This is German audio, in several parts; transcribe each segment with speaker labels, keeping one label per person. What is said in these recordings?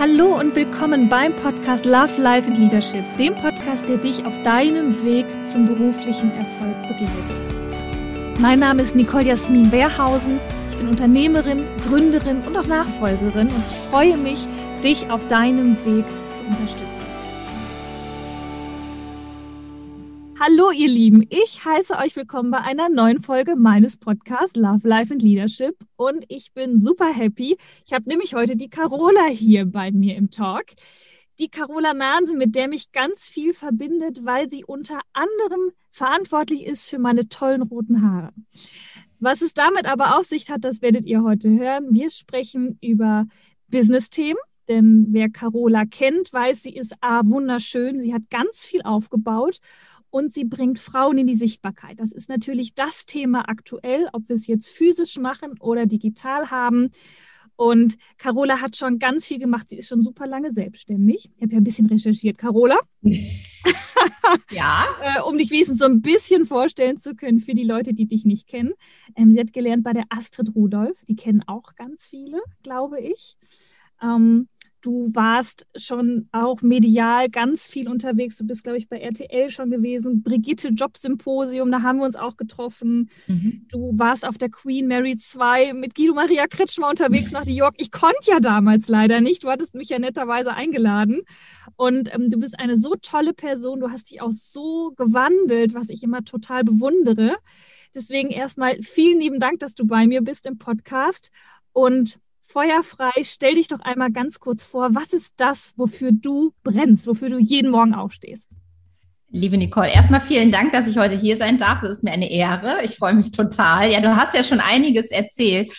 Speaker 1: Hallo und willkommen beim Podcast Love, Life and Leadership, dem Podcast, der dich auf deinem Weg zum beruflichen Erfolg begleitet. Mein Name ist Nicole Jasmin Wehrhausen. Ich bin Unternehmerin, Gründerin und auch Nachfolgerin und ich freue mich, dich auf deinem Weg zu unterstützen. Hallo ihr Lieben, ich heiße euch willkommen bei einer neuen Folge meines Podcasts Love, Life and Leadership und ich bin super happy. Ich habe nämlich heute die Carola hier bei mir im Talk. Die Carola Nahnsen, mit der mich ganz viel verbindet, weil sie unter anderem verantwortlich ist für meine tollen roten Haare. Was es damit aber auf sich hat, das werdet ihr heute hören. Wir sprechen über Business-Themen, denn wer Carola kennt, weiß, sie ist A, wunderschön. Sie hat ganz viel aufgebaut und sie bringt Frauen in die Sichtbarkeit. Das ist natürlich das Thema aktuell, ob wir es jetzt physisch machen oder digital haben. Und Carola hat schon ganz viel gemacht. Sie ist schon super lange selbstständig. Ich habe ja ein bisschen recherchiert. Carola? ja. äh, um dich wenigstens so ein bisschen vorstellen zu können für die Leute, die dich nicht kennen. Ähm, sie hat gelernt bei der Astrid Rudolph. Die kennen auch ganz viele, glaube ich. Ähm, Du warst schon auch medial ganz viel unterwegs. Du bist, glaube ich, bei RTL schon gewesen. Brigitte Jobsymposium, da haben wir uns auch getroffen. Mhm. Du warst auf der Queen Mary 2 mit Guido Maria Kretschmer unterwegs nach New York. Ich konnte ja damals leider nicht. Du hattest mich ja netterweise eingeladen. Und ähm, du bist eine so tolle Person. Du hast dich auch so gewandelt, was ich immer total bewundere. Deswegen erstmal vielen lieben Dank, dass du bei mir bist im Podcast. Und feuerfrei, stell dich doch einmal ganz kurz vor, was ist das, wofür du brennst, wofür du jeden Morgen aufstehst?
Speaker 2: Liebe Nicole, erstmal vielen Dank, dass ich heute hier sein darf. Das ist mir eine Ehre. Ich freue mich total. Ja, du hast ja schon einiges erzählt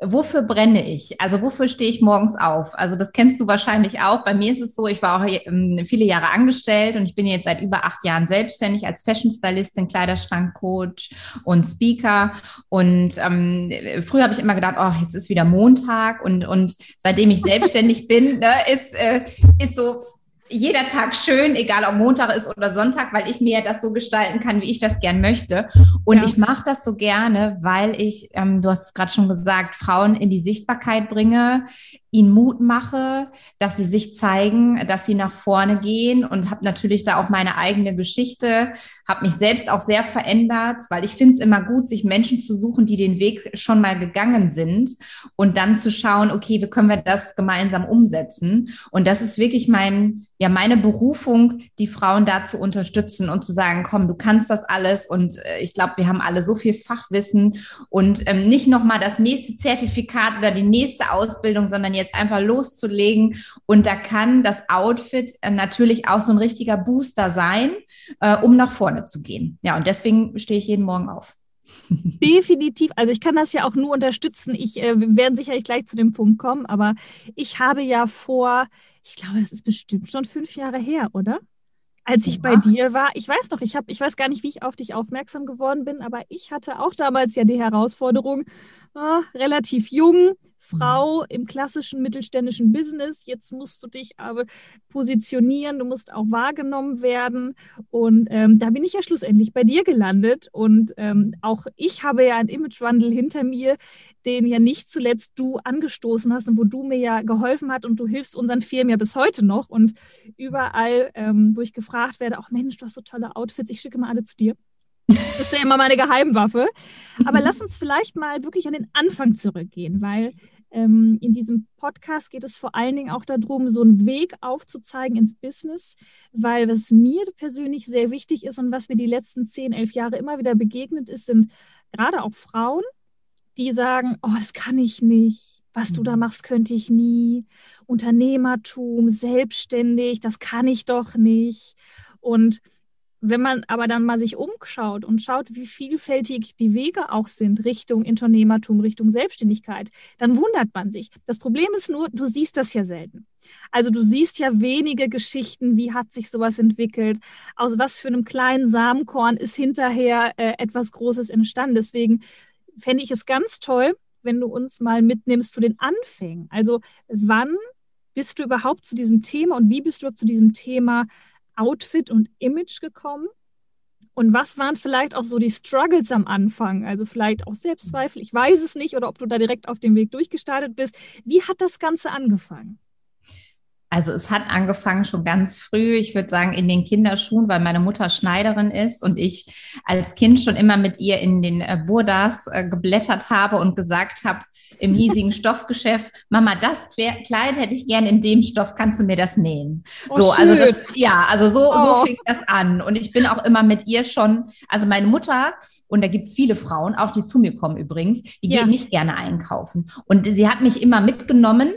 Speaker 2: wofür brenne ich? Also wofür stehe ich morgens auf? Also das kennst du wahrscheinlich auch. Bei mir ist es so, ich war auch ähm, viele Jahre angestellt und ich bin jetzt seit über acht Jahren selbstständig als Fashion Stylistin, Kleiderschrankcoach und Speaker. Und ähm, früher habe ich immer gedacht, oh, jetzt ist wieder Montag und und seitdem ich selbstständig bin, ne, ist äh, ist so jeder Tag schön, egal ob Montag ist oder Sonntag, weil ich mir das so gestalten kann, wie ich das gern möchte. Und ja. ich mache das so gerne, weil ich, ähm, du hast es gerade schon gesagt, Frauen in die Sichtbarkeit bringe, ihnen Mut mache, dass sie sich zeigen, dass sie nach vorne gehen und habe natürlich da auch meine eigene Geschichte, habe mich selbst auch sehr verändert, weil ich finde es immer gut, sich Menschen zu suchen, die den Weg schon mal gegangen sind und dann zu schauen, okay, wie können wir das gemeinsam umsetzen? Und das ist wirklich mein ja meine Berufung, die Frauen da zu unterstützen und zu sagen, komm, du kannst das alles und äh, ich glaube, wir haben alle so viel Fachwissen und ähm, nicht noch mal das nächste Zertifikat oder die nächste Ausbildung, sondern jetzt einfach loszulegen. Und da kann das Outfit äh, natürlich auch so ein richtiger Booster sein, äh, um nach vorne zu gehen. Ja, und deswegen stehe ich jeden Morgen auf.
Speaker 1: Definitiv. Also ich kann das ja auch nur unterstützen. Ich äh, wir werden sicherlich gleich zu dem Punkt kommen, aber ich habe ja vor, ich glaube, das ist bestimmt schon fünf Jahre her, oder? Als ich bei dir war, ich weiß doch, ich habe, ich weiß gar nicht, wie ich auf dich aufmerksam geworden bin, aber ich hatte auch damals ja die Herausforderung, äh, relativ jung, Frau im klassischen mittelständischen Business. Jetzt musst du dich aber positionieren, du musst auch wahrgenommen werden. Und ähm, da bin ich ja schlussendlich bei dir gelandet. Und ähm, auch ich habe ja einen Imagewandel hinter mir, den ja nicht zuletzt du angestoßen hast und wo du mir ja geholfen hast und du hilfst unseren Firmen ja bis heute noch. Und überall, ähm, wo ich gefragt werde, auch Mensch, du hast so tolle Outfits, ich schicke mal alle zu dir. Das ist ja immer meine Geheimwaffe. Aber lass uns vielleicht mal wirklich an den Anfang zurückgehen, weil ähm, in diesem Podcast geht es vor allen Dingen auch darum, so einen Weg aufzuzeigen ins Business, weil was mir persönlich sehr wichtig ist und was mir die letzten zehn, elf Jahre immer wieder begegnet ist, sind gerade auch Frauen, die sagen, oh, das kann ich nicht. Was du da mhm. machst, könnte ich nie. Unternehmertum, selbstständig, das kann ich doch nicht. Und wenn man aber dann mal sich umschaut und schaut, wie vielfältig die Wege auch sind Richtung Unternehmertum, Richtung Selbstständigkeit, dann wundert man sich. Das Problem ist nur, du siehst das ja selten. Also du siehst ja wenige Geschichten, wie hat sich sowas entwickelt, aus was für einem kleinen Samenkorn ist hinterher äh, etwas Großes entstanden. Deswegen fände ich es ganz toll, wenn du uns mal mitnimmst zu den Anfängen. Also wann bist du überhaupt zu diesem Thema und wie bist du überhaupt zu diesem Thema Outfit und Image gekommen? Und was waren vielleicht auch so die Struggles am Anfang? Also vielleicht auch Selbstzweifel, ich weiß es nicht, oder ob du da direkt auf dem Weg durchgestartet bist. Wie hat das Ganze angefangen?
Speaker 2: Also es hat angefangen schon ganz früh, ich würde sagen in den Kinderschuhen, weil meine Mutter Schneiderin ist und ich als Kind schon immer mit ihr in den äh, Burdas äh, geblättert habe und gesagt habe im hiesigen Stoffgeschäft, Mama, das Kleid hätte ich gern in dem Stoff, kannst du mir das nähen? Oh, so, schön. also das, ja, also so, oh. so fing das an und ich bin auch immer mit ihr schon, also meine Mutter und da gibt's viele Frauen, auch die zu mir kommen übrigens, die ja. gehen nicht gerne einkaufen. Und sie hat mich immer mitgenommen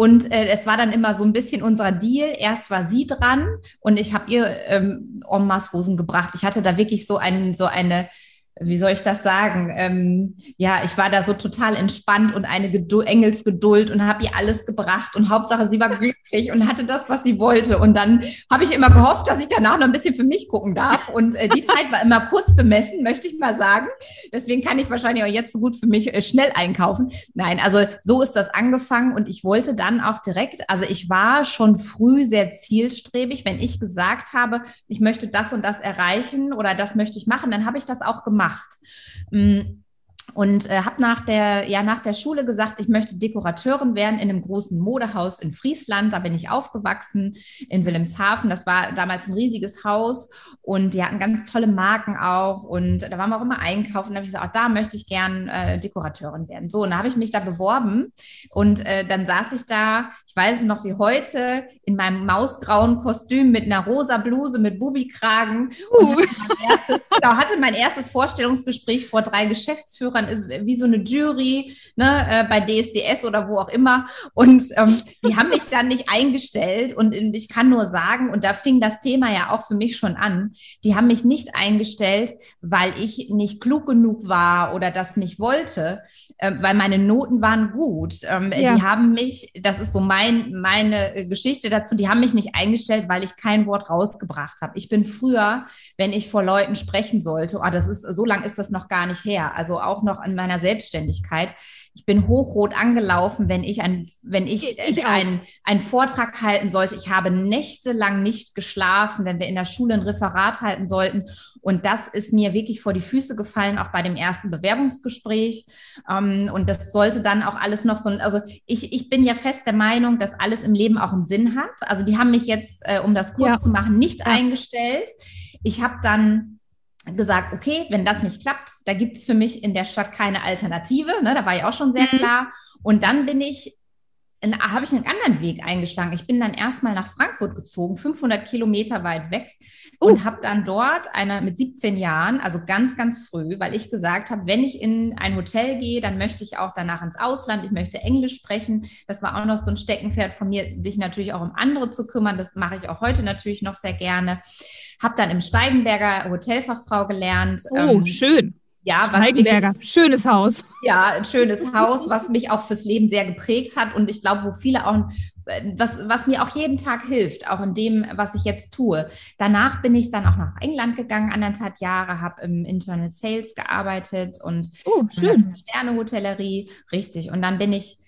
Speaker 2: und äh, es war dann immer so ein bisschen unser Deal. Erst war sie dran und ich habe ihr ähm, en Hosen gebracht. Ich hatte da wirklich so, einen, so eine wie soll ich das sagen? Ähm, ja, ich war da so total entspannt und eine Geduld, Engelsgeduld und habe ihr alles gebracht und Hauptsache sie war glücklich und hatte das, was sie wollte. Und dann habe ich immer gehofft, dass ich danach noch ein bisschen für mich gucken darf. Und äh, die Zeit war immer kurz bemessen, möchte ich mal sagen. Deswegen kann ich wahrscheinlich auch jetzt so gut für mich äh, schnell einkaufen. Nein, also so ist das angefangen und ich wollte dann auch direkt, also ich war schon früh sehr zielstrebig. Wenn ich gesagt habe, ich möchte das und das erreichen oder das möchte ich machen, dann habe ich das auch gemacht gemacht. Und äh, habe nach der ja nach der Schule gesagt, ich möchte Dekorateurin werden in einem großen Modehaus in Friesland. Da bin ich aufgewachsen in Wilhelmshaven. Das war damals ein riesiges Haus und die hatten ganz tolle Marken auch und da waren wir auch immer einkaufen. Da habe ich gesagt, auch da möchte ich gern äh, Dekorateurin werden. So, und da habe ich mich da beworben und äh, dann saß ich da. Ich weiß es noch wie heute in meinem mausgrauen Kostüm mit einer rosa Bluse mit Bubikragen. Uh. Und hatte mein, erstes, genau, hatte mein erstes Vorstellungsgespräch vor drei Geschäftsführern man ist wie so eine Jury ne, äh, bei DSDS oder wo auch immer. Und ähm, die haben mich dann nicht eingestellt. Und ich kann nur sagen, und da fing das Thema ja auch für mich schon an, die haben mich nicht eingestellt, weil ich nicht klug genug war oder das nicht wollte, äh, weil meine Noten waren gut. Ähm, ja. Die haben mich, das ist so mein, meine Geschichte dazu, die haben mich nicht eingestellt, weil ich kein Wort rausgebracht habe. Ich bin früher, wenn ich vor Leuten sprechen sollte, oh, das ist, so lang ist das noch gar nicht her, also auch noch an meiner Selbstständigkeit. Ich bin hochrot angelaufen, wenn ich ein, wenn ich, ich einen, einen Vortrag halten sollte. Ich habe nächtelang nicht geschlafen, wenn wir in der Schule ein Referat halten sollten. Und das ist mir wirklich vor die Füße gefallen, auch bei dem ersten Bewerbungsgespräch. Ähm, und das sollte dann auch alles noch so, also ich, ich bin ja fest der Meinung, dass alles im Leben auch einen Sinn hat. Also die haben mich jetzt, äh, um das kurz ja. zu machen, nicht ja. eingestellt. Ich habe dann gesagt, okay, wenn das nicht klappt, da gibt es für mich in der Stadt keine Alternative. Ne, da war ich auch schon sehr mhm. klar. Und dann bin ich, habe ich einen anderen Weg eingeschlagen. Ich bin dann erstmal nach Frankfurt gezogen, 500 Kilometer weit weg uh. und habe dann dort eine mit 17 Jahren, also ganz, ganz früh, weil ich gesagt habe, wenn ich in ein Hotel gehe, dann möchte ich auch danach ins Ausland. Ich möchte Englisch sprechen. Das war auch noch so ein Steckenpferd von mir, sich natürlich auch um andere zu kümmern. Das mache ich auch heute natürlich noch sehr gerne. Habe dann im Steigenberger Hotelfachfrau gelernt.
Speaker 1: Oh, ähm, schön. Ja, Steigenberger, wirklich, schönes Haus.
Speaker 2: Ja, ein schönes Haus, was mich auch fürs Leben sehr geprägt hat und ich glaube, wo viele auch, was, was mir auch jeden Tag hilft, auch in dem, was ich jetzt tue. Danach bin ich dann auch nach England gegangen, anderthalb Jahre, habe im Internal Sales gearbeitet und
Speaker 1: oh, schön.
Speaker 2: Sterne-Hotellerie, richtig. Und dann bin ich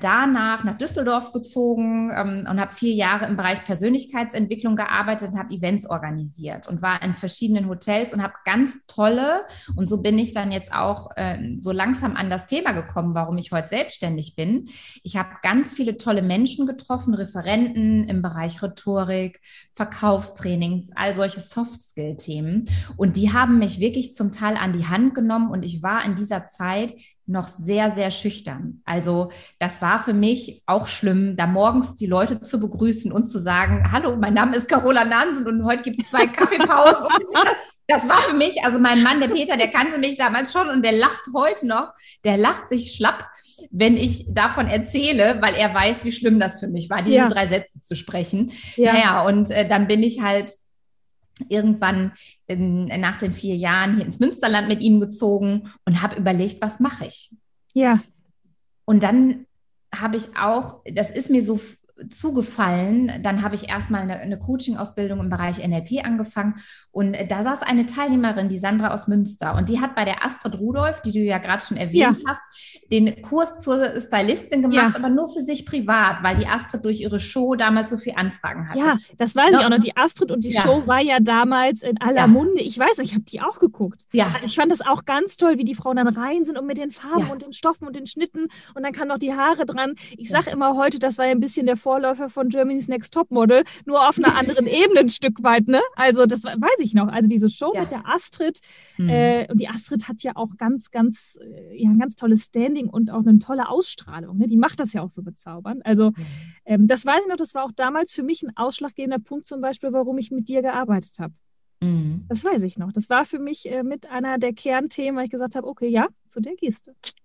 Speaker 2: danach nach Düsseldorf gezogen ähm, und habe vier Jahre im Bereich Persönlichkeitsentwicklung gearbeitet und habe Events organisiert und war in verschiedenen Hotels und habe ganz tolle, und so bin ich dann jetzt auch äh, so langsam an das Thema gekommen, warum ich heute selbstständig bin. Ich habe ganz viele tolle Menschen getroffen, Referenten im Bereich Rhetorik, Verkaufstrainings, all solche Soft-Skill-Themen. Und die haben mich wirklich zum Teil an die Hand genommen und ich war in dieser Zeit noch sehr, sehr schüchtern. Also das war für mich auch schlimm, da morgens die Leute zu begrüßen und zu sagen, hallo, mein Name ist Carola Nansen und heute gibt es zwei Kaffeepausen. das war für mich, also mein Mann, der Peter, der kannte mich damals schon und der lacht heute noch, der lacht sich schlapp, wenn ich davon erzähle, weil er weiß, wie schlimm das für mich war, diese ja. drei Sätze zu sprechen. Ja. Naja, und äh, dann bin ich halt irgendwann in, nach den vier Jahren hier ins Münsterland mit ihm gezogen und habe überlegt, was mache ich?
Speaker 1: Ja.
Speaker 2: Und dann habe ich auch, das ist mir so zugefallen. Dann habe ich erstmal eine, eine Coaching-Ausbildung im Bereich NLP angefangen und da saß eine Teilnehmerin, die Sandra aus Münster, und die hat bei der Astrid Rudolph, die du ja gerade schon erwähnt ja. hast, den Kurs zur Stylistin gemacht, ja. aber nur für sich privat, weil die Astrid durch ihre Show damals so viel Anfragen hatte.
Speaker 1: Ja, das weiß ja. ich auch noch. Die Astrid und die. Show war ja damals in aller Munde. Ich weiß, ich habe die auch geguckt. Ja. Also ich fand das auch ganz toll, wie die Frauen dann rein sind und mit den Farben und den Stoffen und den Schnitten und dann kam noch die Haare dran. Ich sage immer heute, das war ja ein bisschen der Vorläufer von Germany's Next Topmodel, nur auf einer anderen Ebene ein Stück weit, ne? Also das weiß ich noch. Also diese Show ja. mit der Astrid, mhm. äh, und die Astrid hat ja auch ganz, ganz, äh, ja, ein ganz tolles Standing und auch eine tolle Ausstrahlung. Ne? Die macht das ja auch so bezaubernd. Also mhm. ähm, das weiß ich noch, das war auch damals für mich ein ausschlaggebender Punkt zum Beispiel, warum ich mit dir gearbeitet habe. Mhm. Das weiß ich noch. Das war für mich äh, mit einer der Kernthemen, weil ich gesagt habe, okay, ja, zu der gehst du.
Speaker 2: Mhm,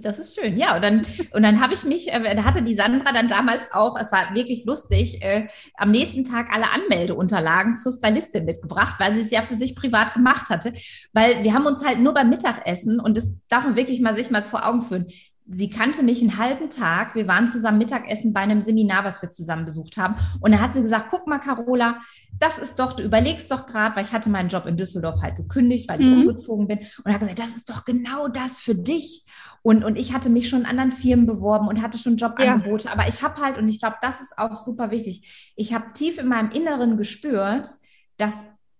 Speaker 2: das ist schön, ja. Und dann, und dann habe ich mich, äh, da hatte die Sandra dann damals auch, es war wirklich lustig, äh, am nächsten Tag alle Anmeldeunterlagen zur Stylistin mitgebracht, weil sie es ja für sich privat gemacht hatte. Weil wir haben uns halt nur beim Mittagessen, und das darf man wirklich mal sich mal vor Augen führen, sie kannte mich einen halben Tag. Wir waren zusammen Mittagessen bei einem Seminar, was wir zusammen besucht haben. Und da hat sie gesagt, guck mal, Carola, das ist doch, du überlegst doch gerade, weil ich hatte meinen Job in Düsseldorf halt gekündigt, weil ich mhm. umgezogen bin. Und hat gesagt, das ist doch genau das für dich. Und, und ich hatte mich schon in anderen Firmen beworben und hatte schon Jobangebote. Ja. Aber ich habe halt, und ich glaube, das ist auch super wichtig, ich habe tief in meinem Inneren gespürt, dass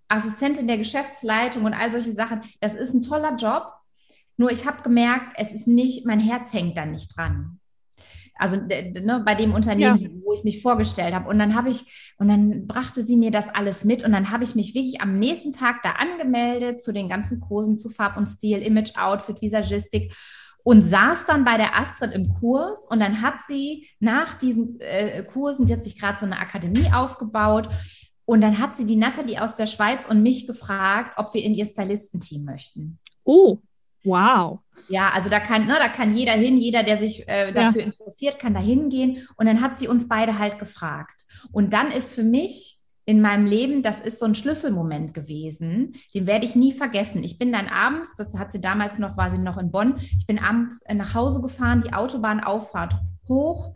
Speaker 2: Assistentin der Geschäftsleitung und all solche Sachen, das ist ein toller Job. Nur ich habe gemerkt, es ist nicht, mein Herz hängt da nicht dran. Also ne, bei dem Unternehmen, ja. wo ich mich vorgestellt habe. Und dann habe ich, und dann brachte sie mir das alles mit. Und dann habe ich mich wirklich am nächsten Tag da angemeldet zu den ganzen Kursen zu Farb und Stil, Image, Outfit, Visagistik und saß dann bei der Astrid im Kurs und dann hat sie nach diesen äh, Kursen, die hat sich gerade so eine Akademie aufgebaut und dann hat sie die Nathalie aus der Schweiz und mich gefragt, ob wir in ihr Stylistenteam möchten.
Speaker 1: Oh, Wow.
Speaker 2: Ja, also da kann, ne, da kann jeder hin, jeder, der sich äh, dafür ja. interessiert, kann da hingehen. Und dann hat sie uns beide halt gefragt. Und dann ist für mich in meinem Leben, das ist so ein Schlüsselmoment gewesen, den werde ich nie vergessen. Ich bin dann abends, das hat sie damals noch, war sie noch in Bonn, ich bin abends äh, nach Hause gefahren, die Autobahnauffahrt hoch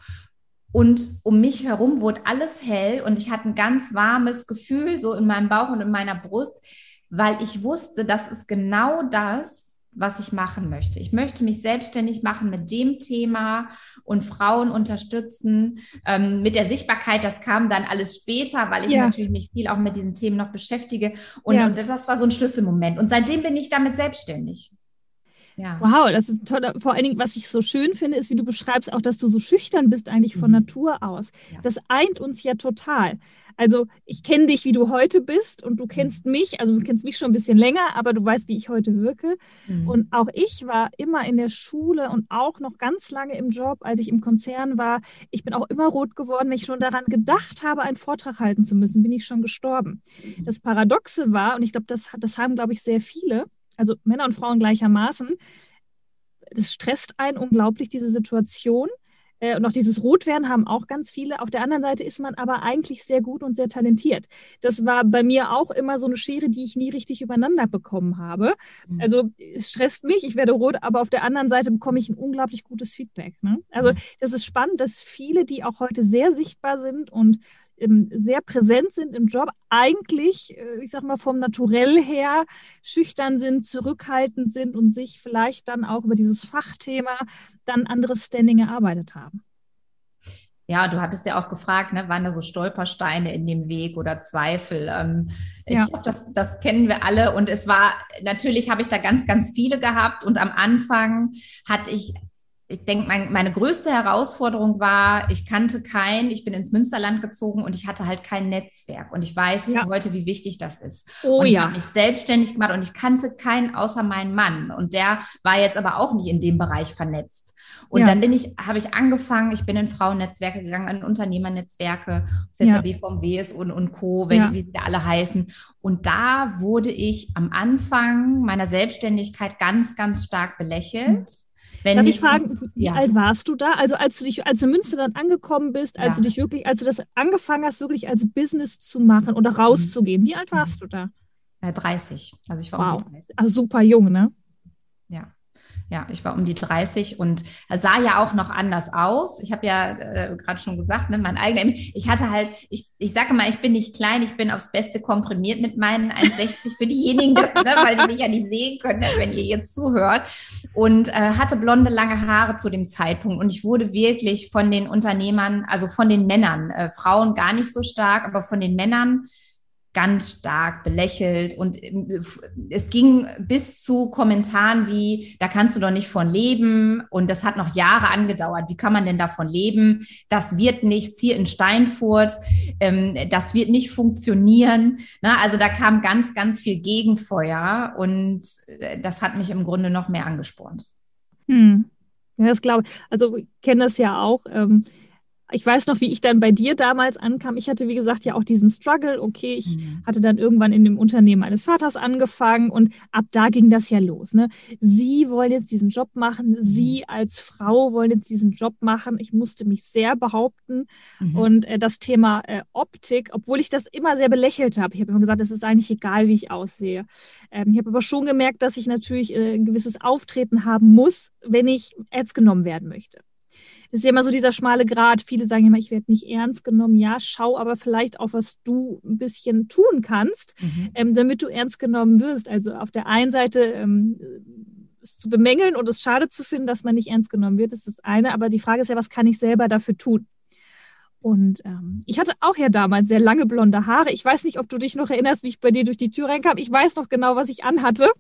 Speaker 2: und um mich herum wurde alles hell und ich hatte ein ganz warmes Gefühl so in meinem Bauch und in meiner Brust, weil ich wusste, das ist genau das, was ich machen möchte. Ich möchte mich selbstständig machen mit dem Thema und Frauen unterstützen. Ähm, mit der Sichtbarkeit, das kam dann alles später, weil ich ja. natürlich mich viel auch mit diesen Themen noch beschäftige. Und, ja. und das war so ein Schlüsselmoment. Und seitdem bin ich damit selbstständig.
Speaker 1: Ja. Wow, das ist toll. Vor allen Dingen, was ich so schön finde, ist, wie du beschreibst, auch, dass du so schüchtern bist eigentlich von mhm. Natur aus. Das eint uns ja total. Also ich kenne dich, wie du heute bist und du kennst mhm. mich, also du kennst mich schon ein bisschen länger, aber du weißt, wie ich heute wirke. Mhm. Und auch ich war immer in der Schule und auch noch ganz lange im Job, als ich im Konzern war. Ich bin auch immer rot geworden, wenn ich schon daran gedacht habe, einen Vortrag halten zu müssen, bin ich schon gestorben. Mhm. Das Paradoxe war, und ich glaube, das, das haben, glaube ich, sehr viele, also Männer und Frauen gleichermaßen, das stresst einen unglaublich, diese Situation. Äh, und auch dieses Rotwerden haben auch ganz viele. Auf der anderen Seite ist man aber eigentlich sehr gut und sehr talentiert. Das war bei mir auch immer so eine Schere, die ich nie richtig übereinander bekommen habe. Mhm. Also es stresst mich, ich werde rot, aber auf der anderen Seite bekomme ich ein unglaublich gutes Feedback. Ne? Also mhm. das ist spannend, dass viele, die auch heute sehr sichtbar sind und sehr präsent sind im Job, eigentlich, äh, ich sag mal, vom Naturell her schüchtern sind, zurückhaltend sind und sich vielleicht dann auch über dieses Fachthema dann anderes Standing erarbeitet haben.
Speaker 2: Ja, du hattest ja auch gefragt, ne, waren da so Stolpersteine in dem Weg oder Zweifel? Ähm, ich ja. glaube, das, das kennen wir alle. Und es war, natürlich habe ich da ganz, ganz viele gehabt. Und am Anfang hatte ich ich denke, mein, meine größte Herausforderung war, ich kannte kein, ich bin ins Münsterland gezogen und ich hatte halt kein Netzwerk. Und ich weiß ja. heute, wie wichtig das ist. Oh und ich ja. habe mich selbstständig gemacht und ich kannte keinen außer meinen Mann. Und der war jetzt aber auch nicht in dem Bereich vernetzt. Und ja. dann bin ich, habe ich angefangen, ich bin in Frauennetzwerke gegangen, in Unternehmernetzwerke, ob es jetzt ja. BVMW ist und, und Co., welche, ja. wie sie da alle heißen. Und da wurde ich am Anfang meiner Selbstständigkeit ganz, ganz stark belächelt. Mhm
Speaker 1: wenn Darf ich fragen, wie ja. alt warst du da? Also als du dich, als du in Münsterland angekommen bist, als ja. du dich wirklich, als du das angefangen hast, wirklich als Business zu machen oder rauszugehen, wie alt warst du da?
Speaker 2: Ja, 30. Also ich war
Speaker 1: wow. um 30. Also super jung, ne?
Speaker 2: Ja. Ich war um die 30 und sah ja auch noch anders aus. Ich habe ja äh, gerade schon gesagt, ne, mein eigener, ich hatte halt, ich, ich sage mal, ich bin nicht klein, ich bin aufs Beste komprimiert mit meinen 1,60 für diejenigen, das, ne, weil die mich ja nicht sehen können, wenn ihr jetzt zuhört. Und äh, hatte blonde, lange Haare zu dem Zeitpunkt. Und ich wurde wirklich von den Unternehmern, also von den Männern, äh, Frauen gar nicht so stark, aber von den Männern ganz stark belächelt und äh, es ging bis zu Kommentaren wie, da kannst du doch nicht von leben und das hat noch Jahre angedauert. Wie kann man denn davon leben? Das wird nichts hier in Steinfurt, ähm, das wird nicht funktionieren. Also da kam ganz, ganz viel Gegenfeuer und äh, das hat mich im Grunde noch mehr angespornt.
Speaker 1: Hm. Ja, das glaube ich. Also ich kenne das ja auch. Ähm, ich weiß noch, wie ich dann bei dir damals ankam. Ich hatte, wie gesagt, ja auch diesen Struggle. Okay, ich mhm. hatte dann irgendwann in dem Unternehmen meines Vaters angefangen und ab da ging das ja los. Ne? Sie wollen jetzt diesen Job machen. Mhm. Sie als Frau wollen jetzt diesen Job machen. Ich musste mich sehr behaupten. Mhm. Und äh, das Thema äh, Optik, obwohl ich das immer sehr belächelt habe. Ich habe immer gesagt, es ist eigentlich egal, wie ich aussehe. Ähm, ich habe aber schon gemerkt, dass ich natürlich äh, ein gewisses Auftreten haben muss, wenn ich ernst genommen werden möchte. Das ist ja immer so dieser schmale Grat. Viele sagen immer, ich werde nicht ernst genommen. Ja, schau aber vielleicht auch, was du ein bisschen tun kannst, mhm. ähm, damit du ernst genommen wirst. Also auf der einen Seite ähm, es zu bemängeln und es schade zu finden, dass man nicht ernst genommen wird, ist das eine. Aber die Frage ist ja, was kann ich selber dafür tun? Und ähm, ich hatte auch ja damals sehr lange blonde Haare. Ich weiß nicht, ob du dich noch erinnerst, wie ich bei dir durch die Tür reinkam. Ich weiß noch genau, was ich anhatte.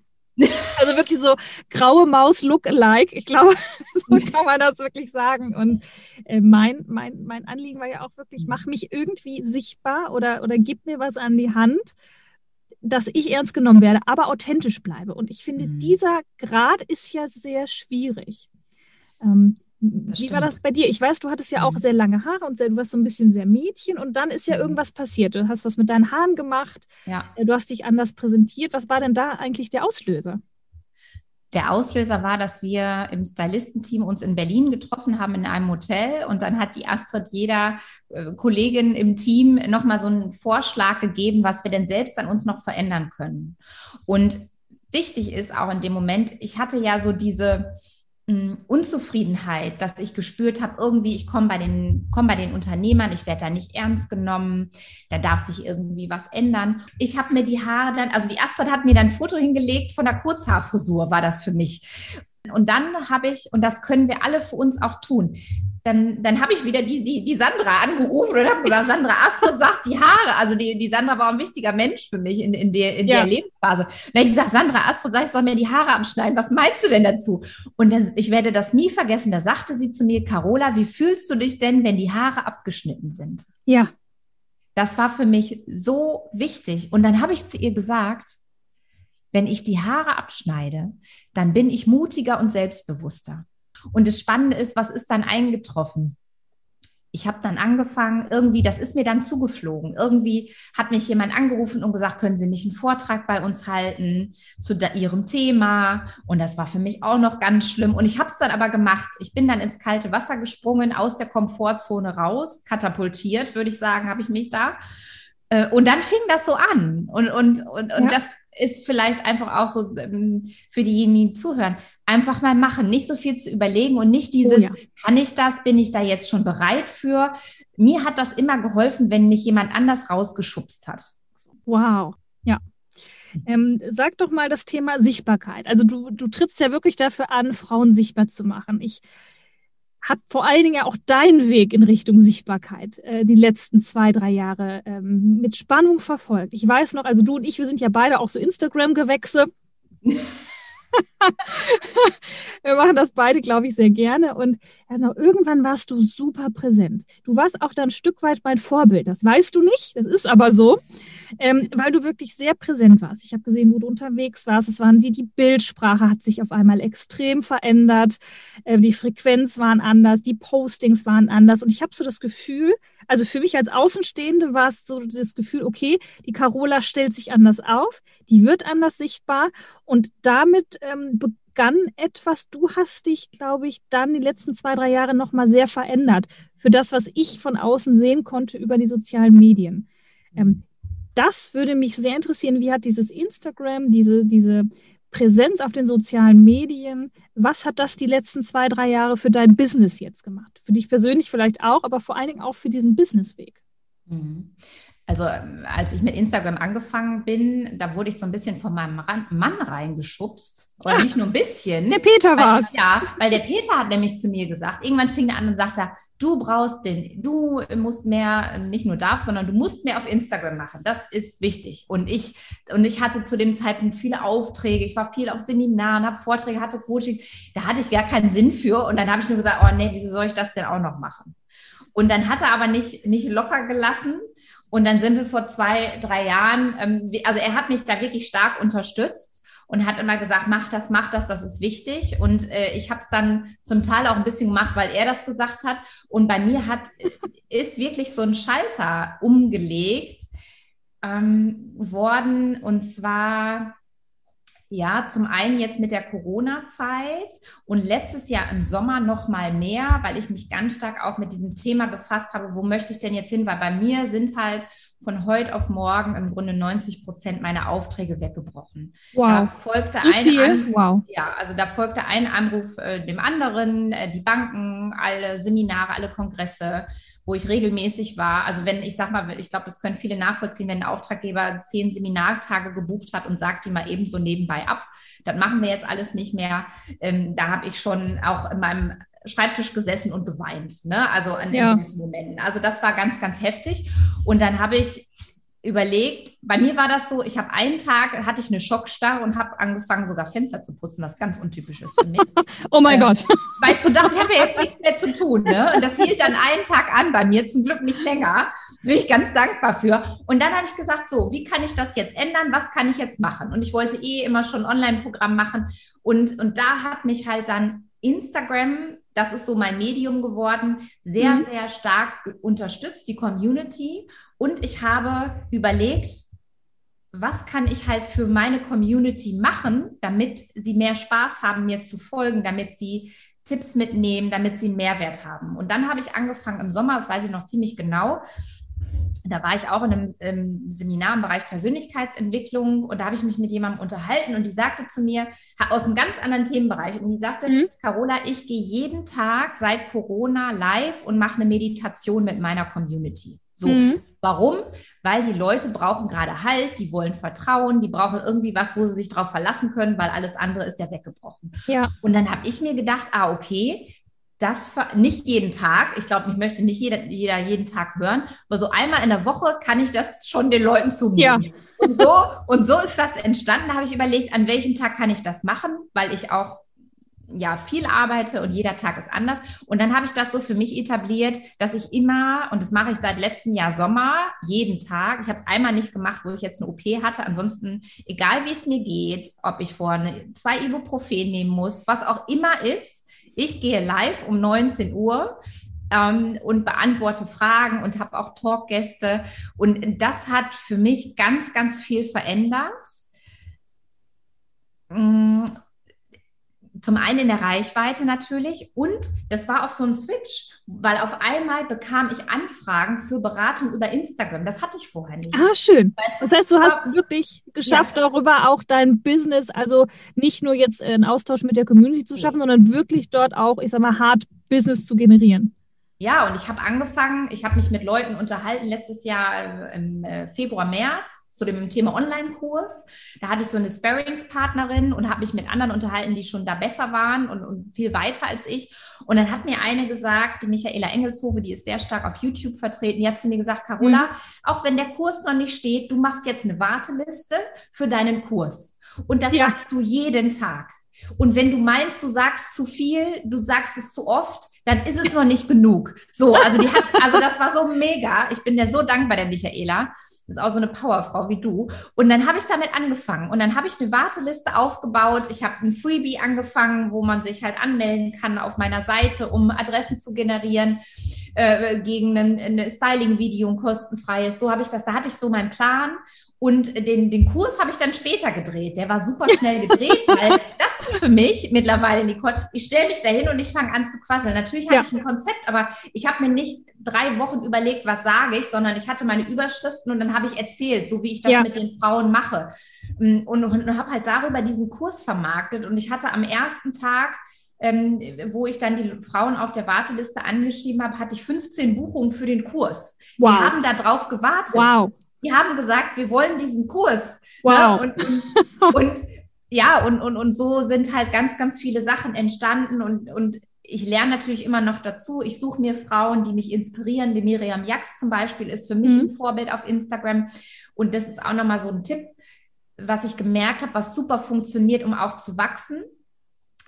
Speaker 1: Also wirklich so graue Maus Look-alike. Ich glaube, so kann man das wirklich sagen. Und äh, mein, mein, mein Anliegen war ja auch wirklich, mach mich irgendwie sichtbar oder, oder gib mir was an die Hand, dass ich ernst genommen werde, aber authentisch bleibe. Und ich finde, mhm. dieser Grad ist ja sehr schwierig. Ähm, wie war das bei dir? Ich weiß, du hattest ja auch mhm. sehr lange Haare und sehr, du warst so ein bisschen sehr Mädchen und dann ist ja mhm. irgendwas passiert. Du hast was mit deinen Haaren gemacht, ja. Äh, du hast dich anders präsentiert. Was war denn da eigentlich der Auslöser?
Speaker 2: Der Auslöser war, dass wir im Stylistenteam uns in Berlin getroffen haben in einem Hotel und dann hat die Astrid jeder äh, Kollegin im Team nochmal so einen Vorschlag gegeben, was wir denn selbst an uns noch verändern können. Und wichtig ist auch in dem Moment, ich hatte ja so diese, Unzufriedenheit, dass ich gespürt habe, irgendwie, ich komme bei den, komme bei den Unternehmern, ich werde da nicht ernst genommen, da darf sich irgendwie was ändern. Ich habe mir die Haare dann, also die Astrid hat mir dann ein Foto hingelegt von der Kurzhaarfrisur, war das für mich. Und dann habe ich, und das können wir alle für uns auch tun, dann, dann habe ich wieder die, die, die Sandra angerufen und habe gesagt, Sandra Astrid sagt die Haare. Also die, die Sandra war ein wichtiger Mensch für mich in, in, der, in ja. der Lebensphase. Und dann ich gesagt, Sandra Astrid, sag ich soll mir die Haare abschneiden. Was meinst du denn dazu? Und dann, ich werde das nie vergessen. Da sagte sie zu mir, Carola, wie fühlst du dich denn, wenn die Haare abgeschnitten sind?
Speaker 1: Ja.
Speaker 2: Das war für mich so wichtig. Und dann habe ich zu ihr gesagt, wenn ich die Haare abschneide, dann bin ich mutiger und selbstbewusster. Und das Spannende ist, was ist dann eingetroffen? Ich habe dann angefangen, irgendwie, das ist mir dann zugeflogen. Irgendwie hat mich jemand angerufen und gesagt, können Sie nicht einen Vortrag bei uns halten zu Ihrem Thema? Und das war für mich auch noch ganz schlimm. Und ich habe es dann aber gemacht. Ich bin dann ins kalte Wasser gesprungen, aus der Komfortzone raus, katapultiert, würde ich sagen, habe ich mich da. Äh, und dann fing das so an. Und, und, und, und ja. das ist vielleicht einfach auch so ähm, für diejenigen, die zuhören einfach mal machen, nicht so viel zu überlegen und nicht dieses, oh ja. kann ich das, bin ich da jetzt schon bereit für? Mir hat das immer geholfen, wenn mich jemand anders rausgeschubst hat.
Speaker 1: Wow, ja. Ähm, sag doch mal das Thema Sichtbarkeit. Also du, du trittst ja wirklich dafür an, Frauen sichtbar zu machen. Ich habe vor allen Dingen auch deinen Weg in Richtung Sichtbarkeit äh, die letzten zwei, drei Jahre ähm, mit Spannung verfolgt. Ich weiß noch, also du und ich, wir sind ja beide auch so Instagram-Gewächse. wir machen das beide, glaube ich, sehr gerne. Und also irgendwann warst du super präsent. Du warst auch dann ein Stück weit mein Vorbild. Das weißt du nicht, das ist aber so, ähm, weil du wirklich sehr präsent warst. Ich habe gesehen, wo du unterwegs warst. Es waren die, die Bildsprache hat sich auf einmal extrem verändert. Äh, die Frequenz waren anders, die Postings waren anders. Und ich habe so das Gefühl, also für mich als Außenstehende war es so das Gefühl, okay, die Carola stellt sich anders auf, die wird anders sichtbar und damit ähm, begann etwas, du hast dich, glaube ich, dann die letzten zwei, drei Jahre nochmal sehr verändert für das, was ich von außen sehen konnte über die sozialen Medien. Ähm, das würde mich sehr interessieren. Wie hat dieses Instagram, diese, diese Präsenz auf den sozialen Medien, was hat das die letzten zwei, drei Jahre für dein Business jetzt gemacht? Für dich persönlich vielleicht auch, aber vor allen Dingen auch für diesen Businessweg.
Speaker 2: Mhm. Also als ich mit Instagram angefangen bin, da wurde ich so ein bisschen von meinem Mann reingeschubst. Oder Ach, nicht nur ein bisschen.
Speaker 1: Der Peter war es.
Speaker 2: Ja, weil der Peter hat nämlich zu mir gesagt, irgendwann fing er an und sagte, du brauchst den, du musst mehr, nicht nur darfst, sondern du musst mehr auf Instagram machen. Das ist wichtig. Und ich, und ich hatte zu dem Zeitpunkt viele Aufträge. Ich war viel auf Seminaren, habe Vorträge, hatte Coaching. Da hatte ich gar keinen Sinn für. Und dann habe ich nur gesagt, oh nee, wieso soll ich das denn auch noch machen? Und dann hat er aber nicht, nicht locker gelassen. Und dann sind wir vor zwei, drei Jahren, ähm, also er hat mich da wirklich stark unterstützt und hat immer gesagt, mach das, mach das, das ist wichtig. Und äh, ich habe es dann zum Teil auch ein bisschen gemacht, weil er das gesagt hat. Und bei mir hat ist wirklich so ein Schalter umgelegt ähm, worden. Und zwar ja, zum einen jetzt mit der Corona-Zeit und letztes Jahr im Sommer noch mal mehr, weil ich mich ganz stark auch mit diesem Thema befasst habe, wo möchte ich denn jetzt hin? Weil bei mir sind halt von heute auf morgen im Grunde 90 Prozent meiner Aufträge weggebrochen.
Speaker 1: Wow.
Speaker 2: Da folgte ein Anruf, wow. ja, also da folgte ein Anruf äh, dem anderen, äh, die Banken, alle Seminare, alle Kongresse, wo ich regelmäßig war. Also wenn ich sag mal, ich glaube, das können viele nachvollziehen, wenn ein Auftraggeber zehn Seminartage gebucht hat und sagt die mal eben so nebenbei ab, das machen wir jetzt alles nicht mehr. Ähm, da habe ich schon auch in meinem Schreibtisch gesessen und geweint, ne? Also an ja. solchen Momenten. Also das war ganz, ganz heftig. Und dann habe ich überlegt, bei mir war das so, ich habe einen Tag, hatte ich eine Schockstarre und habe angefangen, sogar Fenster zu putzen, was ganz untypisch ist für mich.
Speaker 1: oh mein äh, Gott.
Speaker 2: Weil ich so dachte, ich habe ja jetzt nichts mehr zu tun. Ne? Und das hielt dann einen Tag an bei mir, zum Glück nicht länger. Bin ich ganz dankbar für. Und dann habe ich gesagt, so, wie kann ich das jetzt ändern? Was kann ich jetzt machen? Und ich wollte eh immer schon ein Online-Programm machen. Und, und da hat mich halt dann Instagram, das ist so mein Medium geworden, sehr, mhm. sehr stark unterstützt, die Community. Und ich habe überlegt, was kann ich halt für meine Community machen, damit sie mehr Spaß haben, mir zu folgen, damit sie Tipps mitnehmen, damit sie Mehrwert haben. Und dann habe ich angefangen im Sommer, das weiß ich noch ziemlich genau, da war ich auch in einem ähm, Seminar im Bereich Persönlichkeitsentwicklung und da habe ich mich mit jemandem unterhalten und die sagte zu mir, aus einem ganz anderen Themenbereich, und die sagte, mhm. Carola, ich gehe jeden Tag seit Corona live und mache eine Meditation mit meiner Community. So, mhm. warum? Weil die Leute brauchen gerade Halt, die wollen Vertrauen, die brauchen irgendwie was, wo sie sich drauf verlassen können, weil alles andere ist ja weggebrochen.
Speaker 1: Ja.
Speaker 2: Und dann habe ich mir gedacht, ah, okay, das nicht jeden Tag. Ich glaube, ich möchte nicht jeder, jeder jeden Tag hören, aber so einmal in der Woche kann ich das schon den Leuten zumuten. Ja. Und so, und so ist das entstanden. Da habe ich überlegt, an welchem Tag kann ich das machen, weil ich auch ja viel arbeite und jeder Tag ist anders. Und dann habe ich das so für mich etabliert, dass ich immer, und das mache ich seit letztem Jahr Sommer, jeden Tag, ich habe es einmal nicht gemacht, wo ich jetzt eine OP hatte. Ansonsten, egal wie es mir geht, ob ich vorne zwei Ibuprofen nehmen muss, was auch immer ist, ich gehe live um 19 Uhr ähm, und beantworte Fragen und habe auch Talkgäste. Und das hat für mich ganz, ganz viel verändert. Mm, zum einen in der Reichweite natürlich und das war auch so ein Switch, weil auf einmal bekam ich Anfragen für Beratung über Instagram. Das hatte ich vorher nicht.
Speaker 1: Ah, schön. Weißt du, das heißt, du hast wirklich geschafft, ja. darüber auch dein Business, also nicht nur jetzt einen Austausch mit der Community zu schaffen, sondern wirklich dort auch, ich sag mal, hart Business zu generieren.
Speaker 2: Ja, und ich habe angefangen, ich habe mich mit Leuten unterhalten letztes Jahr äh, im äh, Februar, März zu dem Thema Online-Kurs. Da hatte ich so eine Sparringspartnerin und habe mich mit anderen unterhalten, die schon da besser waren und, und, viel weiter als ich. Und dann hat mir eine gesagt, die Michaela Engelshove, die ist sehr stark auf YouTube vertreten, die hat zu mir gesagt, Carola, mhm. auch wenn der Kurs noch nicht steht, du machst jetzt eine Warteliste für deinen Kurs. Und das ja. sagst du jeden Tag. Und wenn du meinst, du sagst zu viel, du sagst es zu oft, dann ist es noch nicht genug. So, also die hat, also das war so mega. Ich bin der so dankbar, der Michaela. Ist auch so eine Powerfrau wie du. Und dann habe ich damit angefangen. Und dann habe ich eine Warteliste aufgebaut. Ich habe ein Freebie angefangen, wo man sich halt anmelden kann auf meiner Seite, um Adressen zu generieren äh, gegen ein, ein Styling-Video, ein kostenfreies. So habe ich das. Da hatte ich so meinen Plan. Und den, den Kurs habe ich dann später gedreht. Der war super schnell gedreht, weil das ist für mich mittlerweile, Nicole, ich stelle mich dahin und ich fange an zu quasseln. Natürlich habe ja. ich ein Konzept, aber ich habe mir nicht drei Wochen überlegt, was sage ich, sondern ich hatte meine Überschriften und dann habe ich erzählt, so wie ich das ja. mit den Frauen mache. Und, und, und habe halt darüber diesen Kurs vermarktet. Und ich hatte am ersten Tag ähm, wo ich dann die Frauen auf der Warteliste angeschrieben habe, hatte ich 15 Buchungen für den Kurs. Wow. Die haben da drauf gewartet.
Speaker 1: Wow
Speaker 2: die haben gesagt, wir wollen diesen Kurs. Ne? Wow. Ne? Und, und, und, ja, und, und, und so sind halt ganz, ganz viele Sachen entstanden und, und ich lerne natürlich immer noch dazu. Ich suche mir Frauen, die mich inspirieren, wie Miriam Jax zum Beispiel ist für mich mhm. ein Vorbild auf Instagram. Und das ist auch nochmal so ein Tipp, was ich gemerkt habe, was super funktioniert, um auch zu wachsen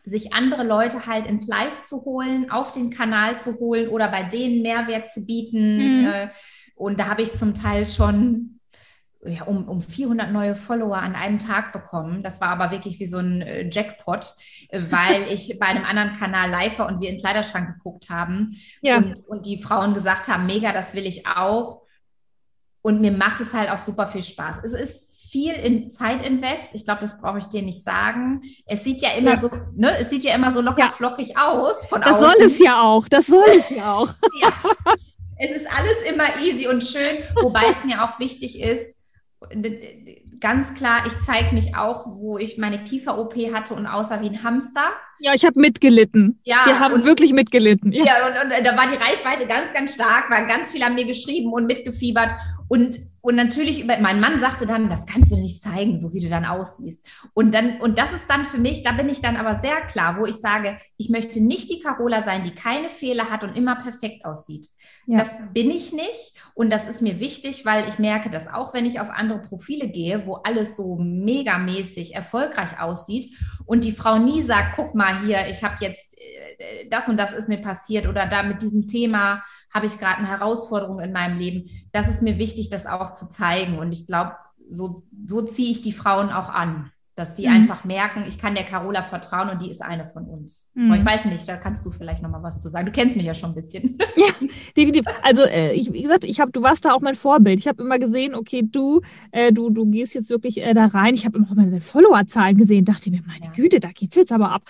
Speaker 2: sich andere Leute halt ins Live zu holen, auf den Kanal zu holen oder bei denen Mehrwert zu bieten. Mhm. Äh, und da habe ich zum Teil schon ja, um, um 400 neue Follower an einem Tag bekommen. Das war aber wirklich wie so ein äh, Jackpot, äh, weil ich bei einem anderen Kanal live war und wir in den Kleiderschrank geguckt haben ja. und, und die Frauen gesagt haben, mega, das will ich auch. Und mir macht es halt auch super viel Spaß. Es ist viel in Zeit invest. Ich glaube, das brauche ich dir nicht sagen. Es sieht ja immer ja. so, ne, es sieht ja immer so locker ja. flockig aus von
Speaker 1: Das außen. soll es ja auch. Das soll es ja auch. ja.
Speaker 2: Es ist alles immer easy und schön, wobei es mir auch wichtig ist, ganz klar, ich zeige mich auch, wo ich meine Kiefer-OP hatte und aussah wie ein Hamster.
Speaker 1: Ja, ich habe mitgelitten. Ja, wir haben und, wirklich mitgelitten.
Speaker 2: Ja, ja und, und, da war die Reichweite ganz, ganz stark, weil ganz viele haben mir geschrieben und mitgefiebert. Und und natürlich über, mein Mann sagte dann, das kannst du nicht zeigen, so wie du dann aussiehst. Und dann, und das ist dann für mich, da bin ich dann aber sehr klar, wo ich sage, ich möchte nicht die Carola sein, die keine Fehler hat und immer perfekt aussieht. Ja. Das bin ich nicht. Und das ist mir wichtig, weil ich merke, dass auch wenn ich auf andere Profile gehe, wo alles so megamäßig erfolgreich aussieht und die Frau nie sagt, guck mal hier, ich habe jetzt äh, das und das ist mir passiert oder da mit diesem Thema habe ich gerade eine Herausforderung in meinem Leben. Das ist mir wichtig, das auch zu zeigen. Und ich glaube, so, so ziehe ich die Frauen auch an dass die mhm. einfach merken, ich kann der Carola vertrauen und die ist eine von uns. Mhm. Aber ich weiß nicht, da kannst du vielleicht noch mal was zu sagen. Du kennst mich ja schon ein bisschen. Ja,
Speaker 1: definitiv. Also äh, ich, wie gesagt, ich habe, du warst da auch mein Vorbild. Ich habe immer gesehen, okay, du, äh, du, du gehst jetzt wirklich äh, da rein. Ich habe immer auch meine Followerzahlen gesehen, dachte mir, meine ja. Güte, da geht's jetzt aber ab.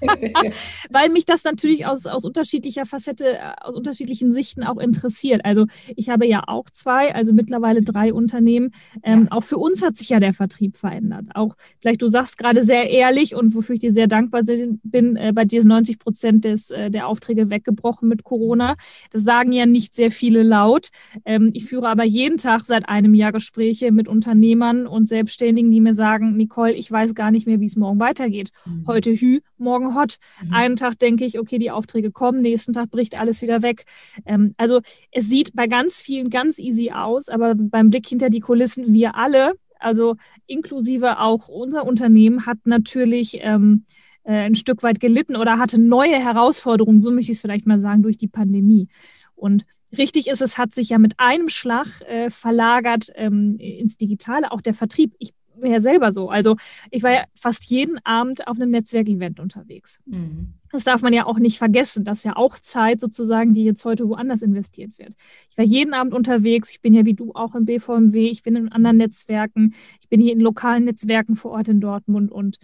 Speaker 1: Weil mich das natürlich aus, aus unterschiedlicher Facette, äh, aus unterschiedlichen Sichten auch interessiert. Also ich habe ja auch zwei, also mittlerweile drei Unternehmen. Ähm, ja. Auch für uns hat sich ja der Vertrieb verändert. Auch auch, vielleicht du sagst gerade sehr ehrlich und wofür ich dir sehr dankbar bin, äh, bei dir ist 90 Prozent des, äh, der Aufträge weggebrochen mit Corona. Das sagen ja nicht sehr viele laut. Ähm, ich führe aber jeden Tag seit einem Jahr Gespräche mit Unternehmern und Selbstständigen, die mir sagen, Nicole, ich weiß gar nicht mehr, wie es morgen weitergeht. Mhm. Heute Hü, morgen Hot. Mhm. Einen Tag denke ich, okay, die Aufträge kommen, nächsten Tag bricht alles wieder weg. Ähm, also es sieht bei ganz vielen ganz easy aus, aber beim Blick hinter die Kulissen, wir alle, also inklusive auch unser Unternehmen hat natürlich ähm, äh, ein Stück weit gelitten oder hatte neue Herausforderungen, so möchte ich es vielleicht mal sagen, durch die Pandemie. Und richtig ist, es hat sich ja mit einem Schlag äh, verlagert ähm, ins Digitale, auch der Vertrieb. Ich ja selber so. Also ich war ja fast jeden Abend auf einem Netzwerkevent unterwegs. Mhm. Das darf man ja auch nicht vergessen. Das ist ja auch Zeit sozusagen, die jetzt heute woanders investiert wird. Ich war jeden Abend unterwegs. Ich bin ja wie du auch im BVMW. Ich bin in anderen Netzwerken. Ich bin hier in lokalen Netzwerken vor Ort in Dortmund und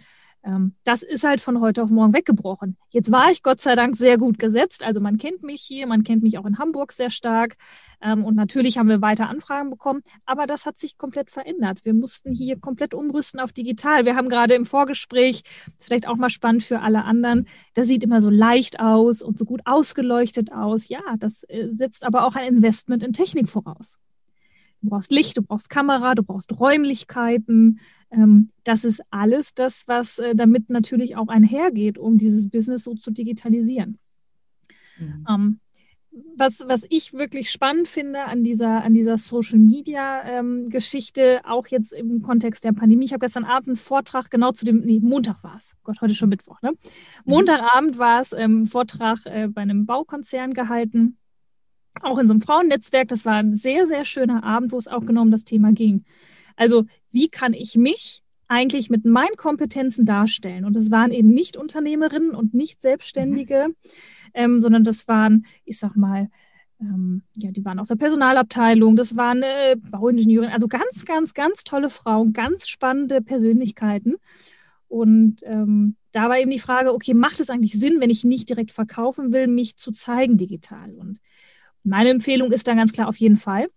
Speaker 1: das ist halt von heute auf morgen weggebrochen. Jetzt war ich Gott sei Dank sehr gut gesetzt. Also man kennt mich hier, man kennt mich auch in Hamburg sehr stark. Ähm, und natürlich haben wir weiter Anfragen bekommen. Aber das hat sich komplett verändert. Wir mussten hier komplett umrüsten auf digital. Wir haben gerade im Vorgespräch, ist vielleicht auch mal spannend für alle anderen, das sieht immer so leicht aus und so gut ausgeleuchtet aus. Ja, das äh, setzt aber auch ein Investment in Technik voraus. Du brauchst Licht, du brauchst Kamera, du brauchst Räumlichkeiten. Ähm, das ist alles das, was äh, damit natürlich auch einhergeht, um dieses Business so zu digitalisieren. Mhm. Ähm, was, was ich wirklich spannend finde an dieser, an dieser Social Media ähm, Geschichte, auch jetzt im Kontext der Pandemie. Ich habe gestern Abend einen Vortrag genau zu dem, nee, Montag war es. Gott, heute schon Mittwoch, ne? Mhm. Montagabend war es ähm, Vortrag äh, bei einem Baukonzern gehalten auch in so einem Frauennetzwerk. Das war ein sehr, sehr schöner Abend, wo es auch genau um das Thema ging. Also, wie kann ich mich eigentlich mit meinen Kompetenzen darstellen? Und das waren eben nicht Unternehmerinnen und nicht Selbstständige, mhm. ähm, sondern das waren, ich sag mal, ähm, ja, die waren aus der Personalabteilung, das waren äh, Bauingenieurinnen, also ganz, ganz, ganz tolle Frauen, ganz spannende Persönlichkeiten. Und ähm, da war eben die Frage, okay, macht es eigentlich Sinn, wenn ich nicht direkt verkaufen will, mich zu zeigen digital? Und meine Empfehlung ist dann ganz klar auf jeden Fall,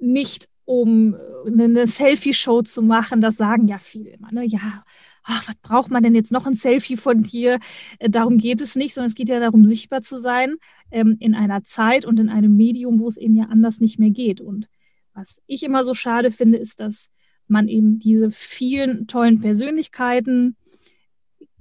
Speaker 1: nicht um eine Selfie-Show zu machen, das sagen ja viele immer, ne? ja, ach, was braucht man denn jetzt noch ein Selfie von dir? Äh, darum geht es nicht, sondern es geht ja darum, sichtbar zu sein ähm, in einer Zeit und in einem Medium, wo es eben ja anders nicht mehr geht. Und was ich immer so schade finde, ist, dass man eben diese vielen tollen Persönlichkeiten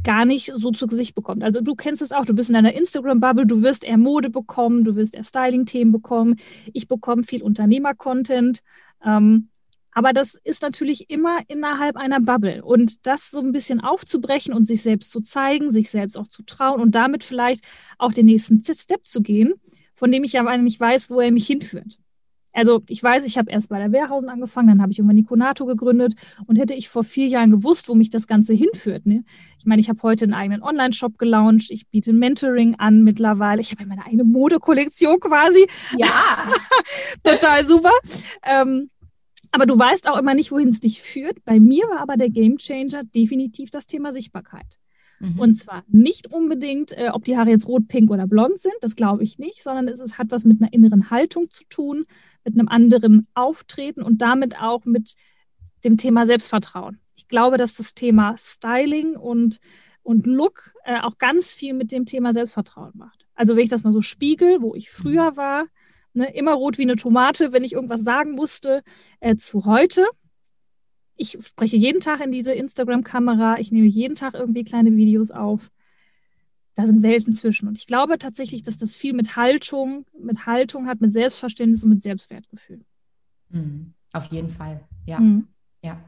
Speaker 1: gar nicht so zu Gesicht bekommt. Also du kennst es auch, du bist in deiner Instagram-Bubble, du wirst eher Mode bekommen, du wirst eher Styling-Themen bekommen. Ich bekomme viel Unternehmer-Content. Ähm, aber das ist natürlich immer innerhalb einer Bubble. Und das so ein bisschen aufzubrechen und sich selbst zu zeigen, sich selbst auch zu trauen und damit vielleicht auch den nächsten Step zu gehen, von dem ich aber nicht weiß, wo er mich hinführt. Also ich weiß, ich habe erst bei der Wehrhausen angefangen, dann habe ich irgendwann Nikonato gegründet und hätte ich vor vier Jahren gewusst, wo mich das Ganze hinführt. Ne? Ich meine, ich habe heute einen eigenen Online-Shop gelauncht, ich biete Mentoring an mittlerweile, ich habe ja meine eigene Modekollektion quasi.
Speaker 2: Ja.
Speaker 1: Total super. Ähm, aber du weißt auch immer nicht, wohin es dich führt. Bei mir war aber der Gamechanger definitiv das Thema Sichtbarkeit. Mhm. Und zwar nicht unbedingt, äh, ob die Haare jetzt rot, pink oder blond sind, das glaube ich nicht, sondern es, es hat was mit einer inneren Haltung zu tun, mit einem anderen Auftreten und damit auch mit dem Thema Selbstvertrauen. Ich glaube, dass das Thema Styling und, und Look äh, auch ganz viel mit dem Thema Selbstvertrauen macht. Also wenn ich das mal so spiegel, wo ich früher war, ne, immer rot wie eine Tomate, wenn ich irgendwas sagen musste, äh, zu heute. Ich spreche jeden Tag in diese Instagram-Kamera, ich nehme jeden Tag irgendwie kleine Videos auf da sind Welten zwischen. Und ich glaube tatsächlich, dass das viel mit Haltung, mit Haltung hat, mit Selbstverständnis und mit Selbstwertgefühl.
Speaker 2: Mhm. Auf jeden Fall, ja. Mhm. Ja.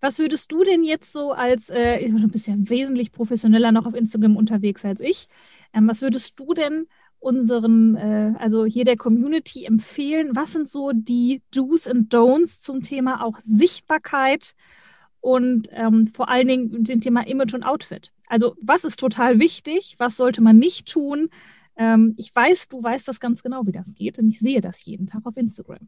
Speaker 1: Was würdest du denn jetzt so als, äh, du bist ja wesentlich professioneller noch auf Instagram unterwegs als ich, ähm, was würdest du denn unseren, äh, also hier der Community empfehlen? Was sind so die Do's und Don'ts zum Thema auch Sichtbarkeit und ähm, vor allen Dingen dem Thema Image und Outfit? Also was ist total wichtig, was sollte man nicht tun? Ähm, ich weiß, du weißt das ganz genau, wie das geht und ich sehe das jeden Tag auf Instagram.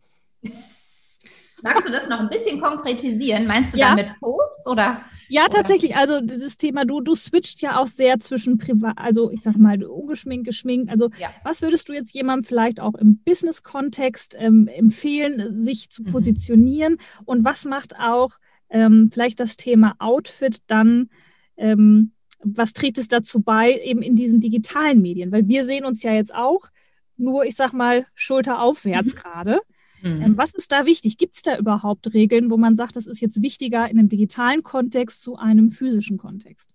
Speaker 2: Magst du das noch ein bisschen konkretisieren? Meinst du ja. damit Posts oder?
Speaker 1: Ja, oder? tatsächlich. Also das Thema, du, du switcht ja auch sehr zwischen privat, also ich sag mal, ungeschminkt, geschminkt. Also ja. was würdest du jetzt jemandem vielleicht auch im Business-Kontext ähm, empfehlen, sich zu mhm. positionieren? Mhm. Und was macht auch ähm, vielleicht das Thema Outfit dann ähm, was trägt es dazu bei, eben in diesen digitalen Medien? Weil wir sehen uns ja jetzt auch nur, ich sag mal, Schulter aufwärts mhm. gerade. Mhm. Ähm, was ist da wichtig? Gibt es da überhaupt Regeln, wo man sagt, das ist jetzt wichtiger in einem digitalen Kontext zu einem physischen Kontext?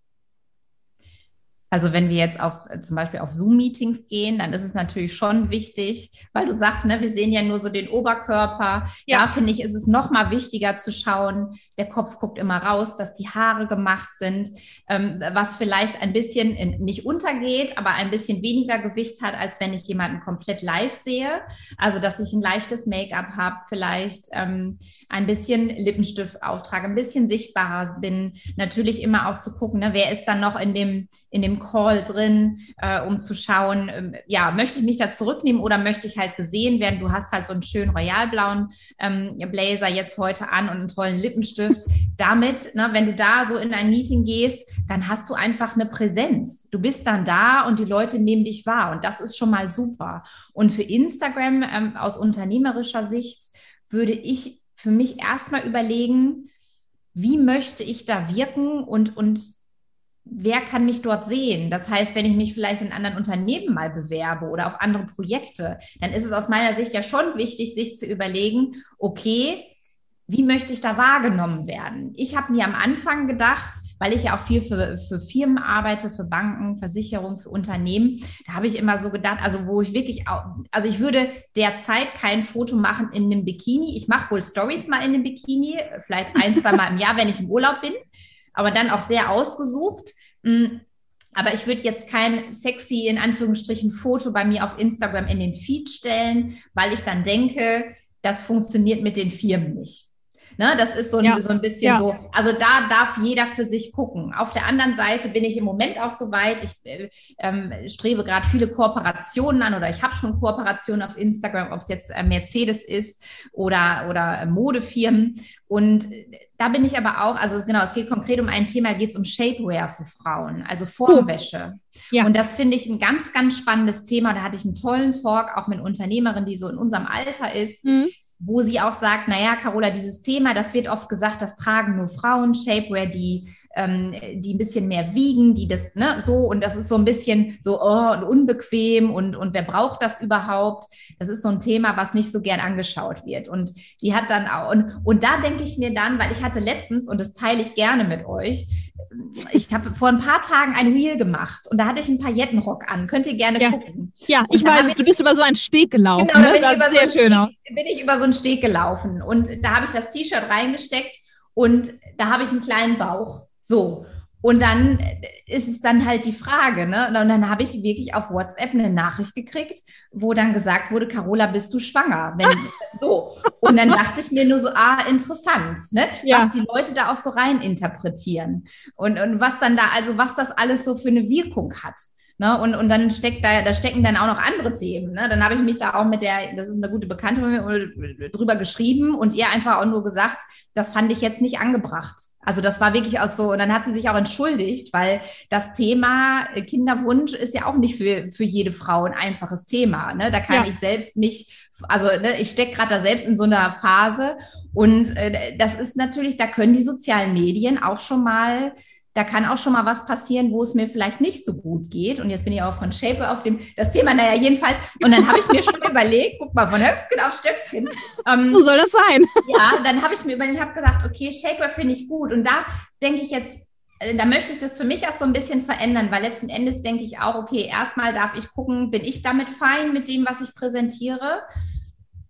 Speaker 2: Also wenn wir jetzt auf äh, zum Beispiel auf Zoom-Meetings gehen, dann ist es natürlich schon wichtig, weil du sagst, ne, wir sehen ja nur so den Oberkörper. Ja. Da finde ich, ist es noch mal wichtiger zu schauen. Der Kopf guckt immer raus, dass die Haare gemacht sind, ähm, was vielleicht ein bisschen in, nicht untergeht, aber ein bisschen weniger Gewicht hat, als wenn ich jemanden komplett live sehe. Also dass ich ein leichtes Make-up habe, vielleicht ähm, ein bisschen Lippenstift auftrage, ein bisschen sichtbarer bin. Natürlich immer auch zu gucken, ne, wer ist dann noch in dem in dem Call drin, äh, um zu schauen, ähm, ja, möchte ich mich da zurücknehmen oder möchte ich halt gesehen werden? Du hast halt so einen schönen royalblauen ähm, Blazer jetzt heute an und einen tollen Lippenstift. Damit, ne, wenn du da so in ein Meeting gehst, dann hast du einfach eine Präsenz. Du bist dann da und die Leute nehmen dich wahr und das ist schon mal super. Und für Instagram ähm, aus unternehmerischer Sicht würde ich für mich erstmal überlegen, wie möchte ich da wirken und, und wer kann mich dort sehen? Das heißt, wenn ich mich vielleicht in anderen Unternehmen mal bewerbe oder auf andere Projekte, dann ist es aus meiner Sicht ja schon wichtig, sich zu überlegen, okay, wie möchte ich da wahrgenommen werden? Ich habe mir am Anfang gedacht, weil ich ja auch viel für, für Firmen arbeite, für Banken, Versicherungen, für Unternehmen, da habe ich immer so gedacht, also wo ich wirklich, auch, also ich würde derzeit kein Foto machen in einem Bikini. Ich mache wohl Stories mal in einem Bikini, vielleicht ein, zwei Mal im Jahr, wenn ich im Urlaub bin aber dann auch sehr ausgesucht. Mm, aber ich würde jetzt kein sexy, in Anführungsstrichen, Foto bei mir auf Instagram in den Feed stellen, weil ich dann denke, das funktioniert mit den Firmen nicht. Ne, das ist so ein, ja. so ein bisschen ja. so, also da darf jeder für sich gucken. Auf der anderen Seite bin ich im Moment auch so weit, ich äh, ähm, strebe gerade viele Kooperationen an oder ich habe schon Kooperationen auf Instagram, ob es jetzt äh, Mercedes ist oder, oder äh, Modefirmen. Und da bin ich aber auch, also genau, es geht konkret um ein Thema, geht es um Shapewear für Frauen, also Formwäsche. Ja. Und das finde ich ein ganz, ganz spannendes Thema. Da hatte ich einen tollen Talk auch mit Unternehmerin, die so in unserem Alter ist. Mhm wo sie auch sagt, naja, Carola, dieses Thema, das wird oft gesagt, das tragen nur Frauen, Shapewear, die ähm, die ein bisschen mehr wiegen, die das, ne, so, und das ist so ein bisschen so oh, und unbequem und, und wer braucht das überhaupt? Das ist so ein Thema, was nicht so gern angeschaut wird. Und die hat dann auch, und, und da denke ich mir dann, weil ich hatte letztens, und das teile ich gerne mit euch, ich habe vor ein paar Tagen ein Reel gemacht und da hatte ich einen Paillettenrock an. Könnt ihr gerne
Speaker 1: ja.
Speaker 2: gucken.
Speaker 1: Ja, ich weiß es. Du bist über so einen Steg gelaufen.
Speaker 2: Genau, ne? da bin, ich über sehr so Steg, bin ich über so einen Steg gelaufen und da habe ich das T-Shirt reingesteckt und da habe ich einen kleinen Bauch. So. Und dann ist es dann halt die Frage, ne? Und dann habe ich wirklich auf WhatsApp eine Nachricht gekriegt, wo dann gesagt wurde, Carola, bist du schwanger? Wenn, so. Und dann dachte ich mir nur so, ah, interessant, ne? Ja. Was die Leute da auch so rein interpretieren. Und, und was dann da, also was das alles so für eine Wirkung hat. Ne? Und, und dann steckt da, da stecken dann auch noch andere Themen. Ne? Dann habe ich mich da auch mit der, das ist eine gute Bekannte von mir, drüber geschrieben und ihr einfach auch nur gesagt, das fand ich jetzt nicht angebracht. Also das war wirklich auch so, und dann hat sie sich auch entschuldigt, weil das Thema Kinderwunsch ist ja auch nicht für, für jede Frau ein einfaches Thema. Ne? Da kann ja. ich selbst nicht, also ne, ich stecke gerade da selbst in so einer Phase. Und äh, das ist natürlich, da können die sozialen Medien auch schon mal da kann auch schon mal was passieren, wo es mir vielleicht nicht so gut geht. Und jetzt bin ich auch von Shape auf dem, das Thema, naja, jedenfalls. Und dann habe ich mir schon überlegt, guck mal, von Höchstkind auf Stöckskind.
Speaker 1: Ähm, so soll das sein.
Speaker 2: Ja, dann habe ich mir überlegt, habe gesagt, okay, Shaper finde ich gut. Und da denke ich jetzt, äh, da möchte ich das für mich auch so ein bisschen verändern, weil letzten Endes denke ich auch, okay, erstmal darf ich gucken, bin ich damit fein mit dem, was ich präsentiere?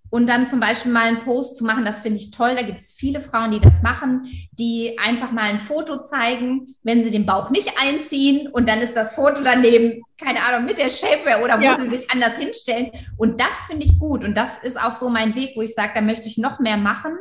Speaker 2: Und dann zum Beispiel mal einen Post zu machen, das finde ich toll. Da gibt es viele Frauen, die das machen, die einfach mal ein Foto zeigen, wenn sie den Bauch nicht einziehen und dann ist das Foto daneben, keine Ahnung, mit der Shapewear oder wo ja. sie sich anders hinstellen. Und das finde ich gut. Und das ist auch so mein Weg, wo ich sage, da möchte ich noch mehr machen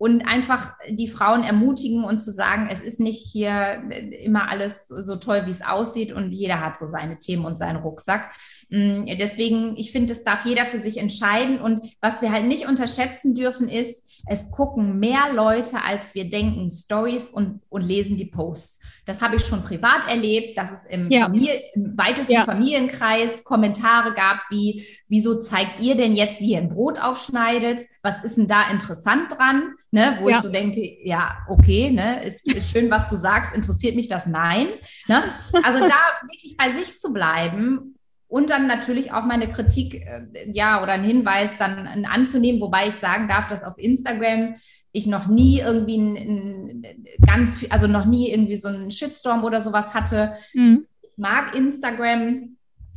Speaker 2: und einfach die Frauen ermutigen und zu sagen, es ist nicht hier immer alles so toll, wie es aussieht und jeder hat so seine Themen und seinen Rucksack. Mm, deswegen, ich finde, es darf jeder für sich entscheiden. Und was wir halt nicht unterschätzen dürfen, ist, es gucken mehr Leute, als wir denken, Stories und, und lesen die Posts. Das habe ich schon privat erlebt, dass es im, ja. Familie, im weitesten ja. Familienkreis Kommentare gab, wie, wieso zeigt ihr denn jetzt, wie ihr ein Brot aufschneidet? Was ist denn da interessant dran? Ne, wo ja. ich so denke, ja, okay, ne, ist, ist schön, was du sagst, interessiert mich das? Nein. Ne? Also da wirklich bei sich zu bleiben und dann natürlich auch meine Kritik, äh, ja, oder einen Hinweis dann anzunehmen, wobei ich sagen darf, dass auf Instagram ich noch nie irgendwie ein, ein ganz, also noch nie irgendwie so einen Shitstorm oder sowas hatte. Mhm. Ich mag Instagram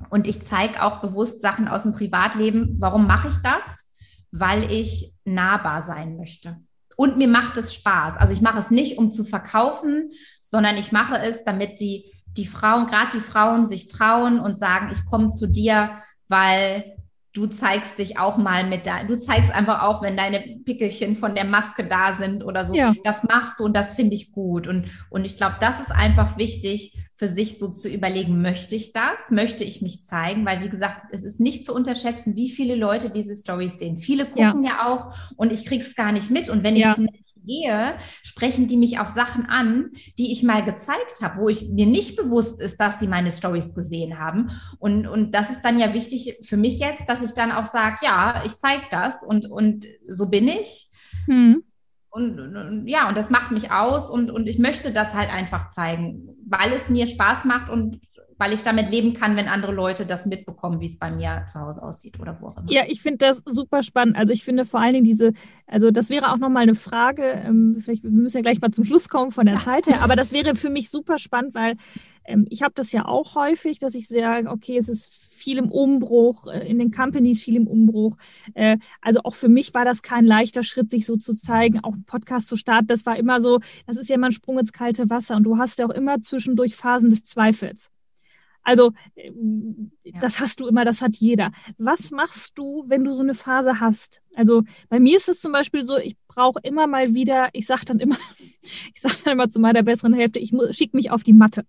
Speaker 2: und ich zeige auch bewusst Sachen aus dem Privatleben. Warum mache ich das? Weil ich nahbar sein möchte. Und mir macht es Spaß. Also ich mache es nicht, um zu verkaufen, sondern ich mache es, damit die die Frauen, gerade die Frauen sich trauen und sagen, ich komme zu dir, weil du zeigst dich auch mal mit da, du zeigst einfach auch, wenn deine Pickelchen von der Maske da sind oder so. Ja. Das machst du und das finde ich gut. Und, und ich glaube, das ist einfach wichtig für sich so zu überlegen, möchte ich das? Möchte ich mich zeigen? Weil, wie gesagt, es ist nicht zu unterschätzen, wie viele Leute diese Stories sehen. Viele gucken ja, ja auch und ich krieg's gar nicht mit. Und wenn ich ja. zum gehe, sprechen die mich auf Sachen an, die ich mal gezeigt habe, wo ich mir nicht bewusst ist, dass die meine Stories gesehen haben. Und, und das ist dann ja wichtig für mich jetzt, dass ich dann auch sage, ja, ich zeige das und, und so bin ich. Hm. Und, und, ja, und das macht mich aus und, und ich möchte das halt einfach zeigen, weil es mir Spaß macht und weil ich damit leben kann, wenn andere Leute das mitbekommen, wie es bei mir zu Hause aussieht oder wo auch immer.
Speaker 1: Ja, ich finde das super spannend. Also ich finde vor allen Dingen diese, also das wäre auch nochmal eine Frage, ähm, vielleicht, wir müssen ja gleich mal zum Schluss kommen von der ja. Zeit her, aber das wäre für mich super spannend, weil ähm, ich habe das ja auch häufig, dass ich sage, okay, es ist viel im Umbruch, äh, in den Companies viel im Umbruch. Äh, also auch für mich war das kein leichter Schritt, sich so zu zeigen, auch einen Podcast zu starten. Das war immer so, das ist ja immer ein Sprung ins kalte Wasser und du hast ja auch immer zwischendurch Phasen des Zweifels. Also ja. das hast du immer, das hat jeder. Was machst du, wenn du so eine Phase hast? Also bei mir ist es zum Beispiel so, ich brauche immer mal wieder, ich sage dann immer, ich sage dann immer zu meiner besseren Hälfte, ich schicke mich auf die Matte.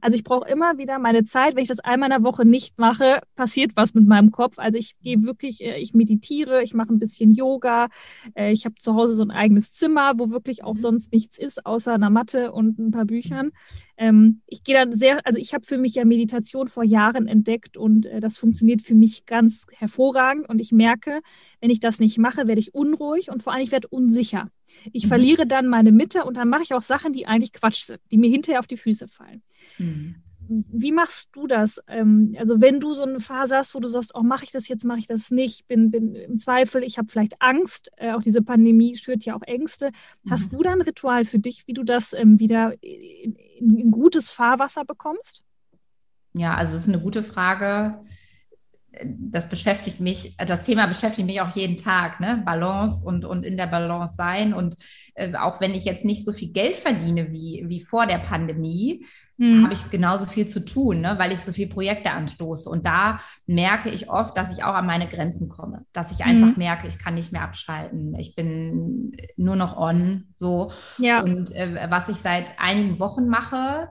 Speaker 1: Also ich brauche immer wieder meine Zeit. Wenn ich das einmal in der Woche nicht mache, passiert was mit meinem Kopf. Also ich gehe wirklich, äh, ich meditiere, ich mache ein bisschen Yoga. Äh, ich habe zu Hause so ein eigenes Zimmer, wo wirklich auch mhm. sonst nichts ist, außer einer Matte und ein paar Büchern. Ähm, ich gehe dann sehr, also ich habe für mich ja Meditation vor Jahren entdeckt und äh, das funktioniert für mich ganz hervorragend. Und ich merke, wenn ich das nicht mache, werde ich unruhig und vor allem ich werde unsicher. Ich mhm. verliere dann meine Mitte und dann mache ich auch Sachen, die eigentlich Quatsch sind, die mir hinterher auf die Füße fallen. Mhm. Wie machst du das? Ähm, also wenn du so eine Phase hast, wo du sagst, oh, mache ich das jetzt, mache ich das nicht, bin, bin im Zweifel, ich habe vielleicht Angst, äh, auch diese Pandemie schürt ja auch Ängste. Mhm. Hast du da ein Ritual für dich, wie du das ähm, wieder in, in, in gutes Fahrwasser bekommst?
Speaker 2: Ja, also es ist eine gute Frage das beschäftigt mich, das Thema beschäftigt mich auch jeden Tag, ne? Balance und, und in der Balance sein. Und äh, auch wenn ich jetzt nicht so viel Geld verdiene wie, wie vor der Pandemie, mhm. habe ich genauso viel zu tun, ne? weil ich so viele Projekte anstoße. Und da merke ich oft, dass ich auch an meine Grenzen komme, dass ich einfach mhm. merke, ich kann nicht mehr abschalten. Ich bin nur noch on, so. Ja. Und äh, was ich seit einigen Wochen mache,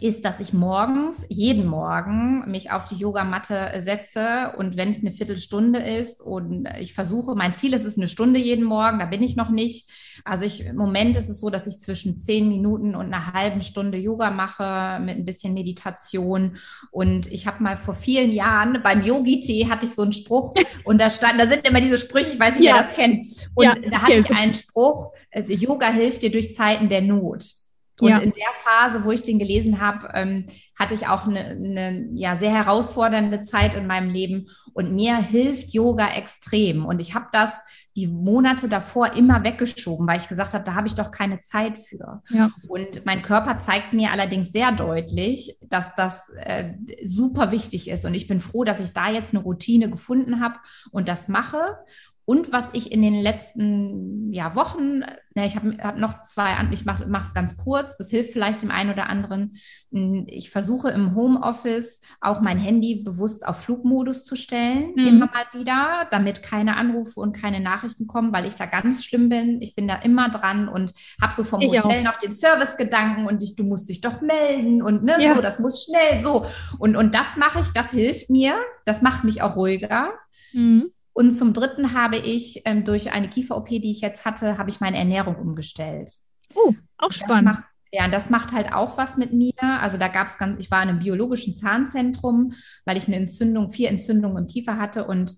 Speaker 2: ist, dass ich morgens, jeden Morgen, mich auf die Yogamatte setze und wenn es eine Viertelstunde ist und ich versuche, mein Ziel ist es eine Stunde jeden Morgen, da bin ich noch nicht. Also ich, im Moment ist es so, dass ich zwischen zehn Minuten und einer halben Stunde Yoga mache mit ein bisschen Meditation. Und ich habe mal vor vielen Jahren beim Yogi-Tee hatte ich so einen Spruch und da stand, da sind immer diese Sprüche, ich weiß nicht, ja. wer das kennt. Und ja, da hatte ich einen Spruch, äh, Yoga hilft dir durch Zeiten der Not. Und ja. in der Phase, wo ich den gelesen habe, ähm, hatte ich auch eine, eine ja, sehr herausfordernde Zeit in meinem Leben. Und mir hilft Yoga extrem. Und ich habe das die Monate davor immer weggeschoben, weil ich gesagt habe, da habe ich doch keine Zeit für. Ja. Und mein Körper zeigt mir allerdings sehr deutlich, dass das äh, super wichtig ist. Und ich bin froh, dass ich da jetzt eine Routine gefunden habe und das mache. Und was ich in den letzten ja, Wochen, na, ich habe hab noch zwei, ich mache es ganz kurz, das hilft vielleicht dem einen oder anderen. Hm, ich versuche im Homeoffice auch mein Handy bewusst auf Flugmodus zu stellen, mhm. immer mal wieder, damit keine Anrufe und keine Nachrichten kommen, weil ich da ganz schlimm bin. Ich bin da immer dran und habe so vom ich Hotel auch. noch den Servicegedanken und ich, du musst dich doch melden und ne, ja. so, das muss schnell so. Und, und das mache ich, das hilft mir, das macht mich auch ruhiger. Mhm. Und zum Dritten habe ich ähm, durch eine Kiefer-OP, die ich jetzt hatte, habe ich meine Ernährung umgestellt.
Speaker 1: Oh, auch spannend.
Speaker 2: Macht, ja, das macht halt auch was mit mir. Also da gab es ganz, ich war in einem biologischen Zahnzentrum, weil ich eine Entzündung, vier Entzündungen im Kiefer hatte und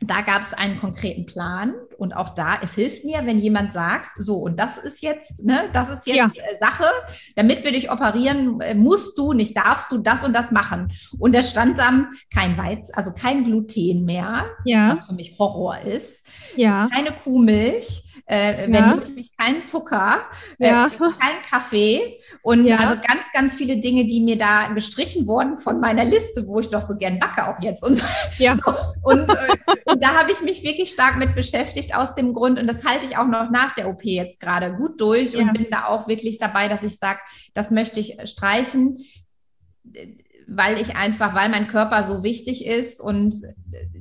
Speaker 2: da gab es einen konkreten Plan und auch da, es hilft mir, wenn jemand sagt, so und das ist jetzt, ne, das ist jetzt ja. Äh, Sache, damit wir dich operieren, äh, musst du, nicht darfst du das und das machen. Und da stand dann kein Weiz, also kein Gluten mehr, ja. was für mich Horror ist, ja. keine Kuhmilch, äh, wenn ja. möglich kein Zucker, äh, ja. äh, kein Kaffee und ja. also ganz, ganz viele Dinge, die mir da gestrichen wurden von meiner Liste, wo ich doch so gern backe auch jetzt und so. Ja. so. Und, äh, und da habe ich mich wirklich stark mit beschäftigt aus dem Grund und das halte ich auch noch nach der OP jetzt gerade gut durch und bin da auch wirklich dabei, dass ich sage, das möchte ich streichen weil ich einfach, weil mein Körper so wichtig ist und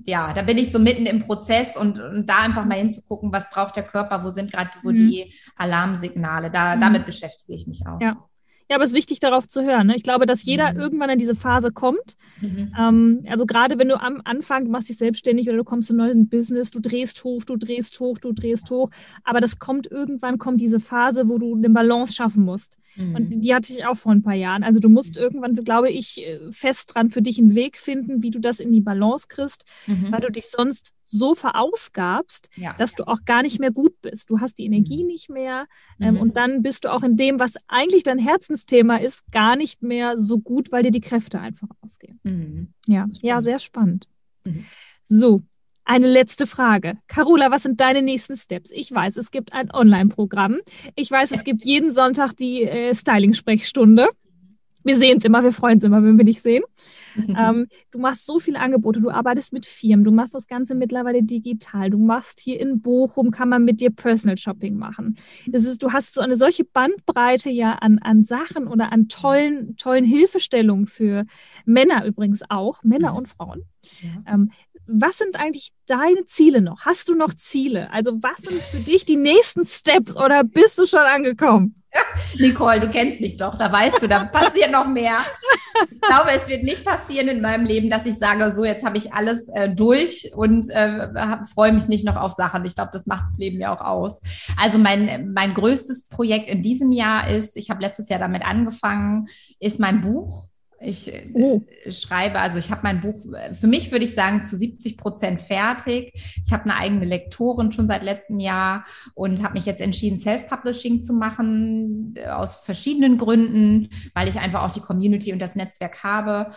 Speaker 2: ja, da bin ich so mitten im Prozess und, und da einfach mal hinzugucken, was braucht der Körper, wo sind gerade so mhm. die Alarmsignale, da, mhm. damit beschäftige ich mich auch.
Speaker 1: Ja. Ja, aber es ist wichtig, darauf zu hören. Ne? Ich glaube, dass jeder mhm. irgendwann in diese Phase kommt. Mhm. Ähm, also gerade wenn du am Anfang, du machst dich selbstständig oder du kommst in ein neues Business, du drehst hoch, du drehst hoch, du drehst hoch. Aber das kommt irgendwann, kommt diese Phase, wo du eine Balance schaffen musst. Mhm. Und die hatte ich auch vor ein paar Jahren. Also du musst mhm. irgendwann, glaube ich, äh, fest dran für dich einen Weg finden, wie du das in die Balance kriegst, mhm. weil du dich sonst so verausgabst, ja. dass du auch gar nicht mehr gut bist. Du hast die Energie mhm. nicht mehr ähm, mhm. und dann bist du auch in dem, was eigentlich dein Herzensthema ist, gar nicht mehr so gut, weil dir die Kräfte einfach ausgehen. Mhm. Ja, ja, sehr spannend. Mhm. So, eine letzte Frage. Carola, was sind deine nächsten Steps? Ich weiß, es gibt ein Online-Programm. Ich weiß, es gibt jeden Sonntag die äh, Styling-Sprechstunde. Wir sehen es immer, wir freuen uns immer, wenn wir dich sehen. ähm, du machst so viele Angebote, du arbeitest mit Firmen, du machst das Ganze mittlerweile digital, du machst hier in Bochum, kann man mit dir Personal Shopping machen. Das ist, du hast so eine solche Bandbreite ja an, an Sachen oder an tollen, tollen Hilfestellungen für Männer übrigens auch, Männer mhm. und Frauen. Ja. Ähm, was sind eigentlich deine Ziele noch? Hast du noch Ziele? Also was sind für dich die nächsten Steps oder bist du schon angekommen?
Speaker 2: Nicole, du kennst mich doch, da weißt du, da passiert noch mehr. Ich glaube, es wird nicht passieren in meinem Leben, dass ich sage, so jetzt habe ich alles äh, durch und äh, freue mich nicht noch auf Sachen. Ich glaube, das macht das Leben ja auch aus. Also mein, mein größtes Projekt in diesem Jahr ist, ich habe letztes Jahr damit angefangen, ist mein Buch Ich äh, oh. schreibe, also ich habe mein Buch, für mich würde ich sagen, zu 70 Prozent fertig. Ich habe eine eigene Lektorin schon seit letztem Jahr und habe mich jetzt entschieden, Self-Publishing zu machen, äh, aus verschiedenen Gründen, weil ich einfach auch die Community und das Netzwerk habe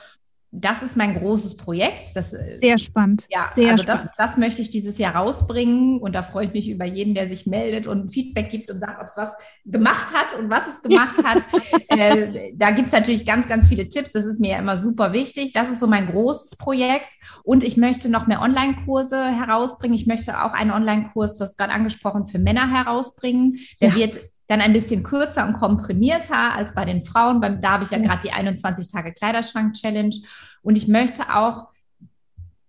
Speaker 2: das ist mein großes Projekt. Das,
Speaker 1: äh, Sehr spannend.
Speaker 2: Ja,
Speaker 1: Sehr
Speaker 2: also das, das möchte ich dieses Jahr rausbringen und da freue ich mich über jeden, der sich meldet und Feedback gibt und sagt, ob es was gemacht hat und was es gemacht hat. äh, da gibt es natürlich ganz, ganz viele Tipps. Das ist mir ja immer super wichtig. Das ist so mein großes Projekt. Und ich möchte noch mehr Online-Kurse herausbringen. Ich möchte auch einen Online-Kurs, du hast gerade angesprochen, für Männer herausbringen. Der ja. wird dann ein bisschen kürzer und komprimierter als bei den Frauen. Beim, da habe ich ja gerade die 21 Tage Kleiderschrank-Challenge. Und ich möchte auch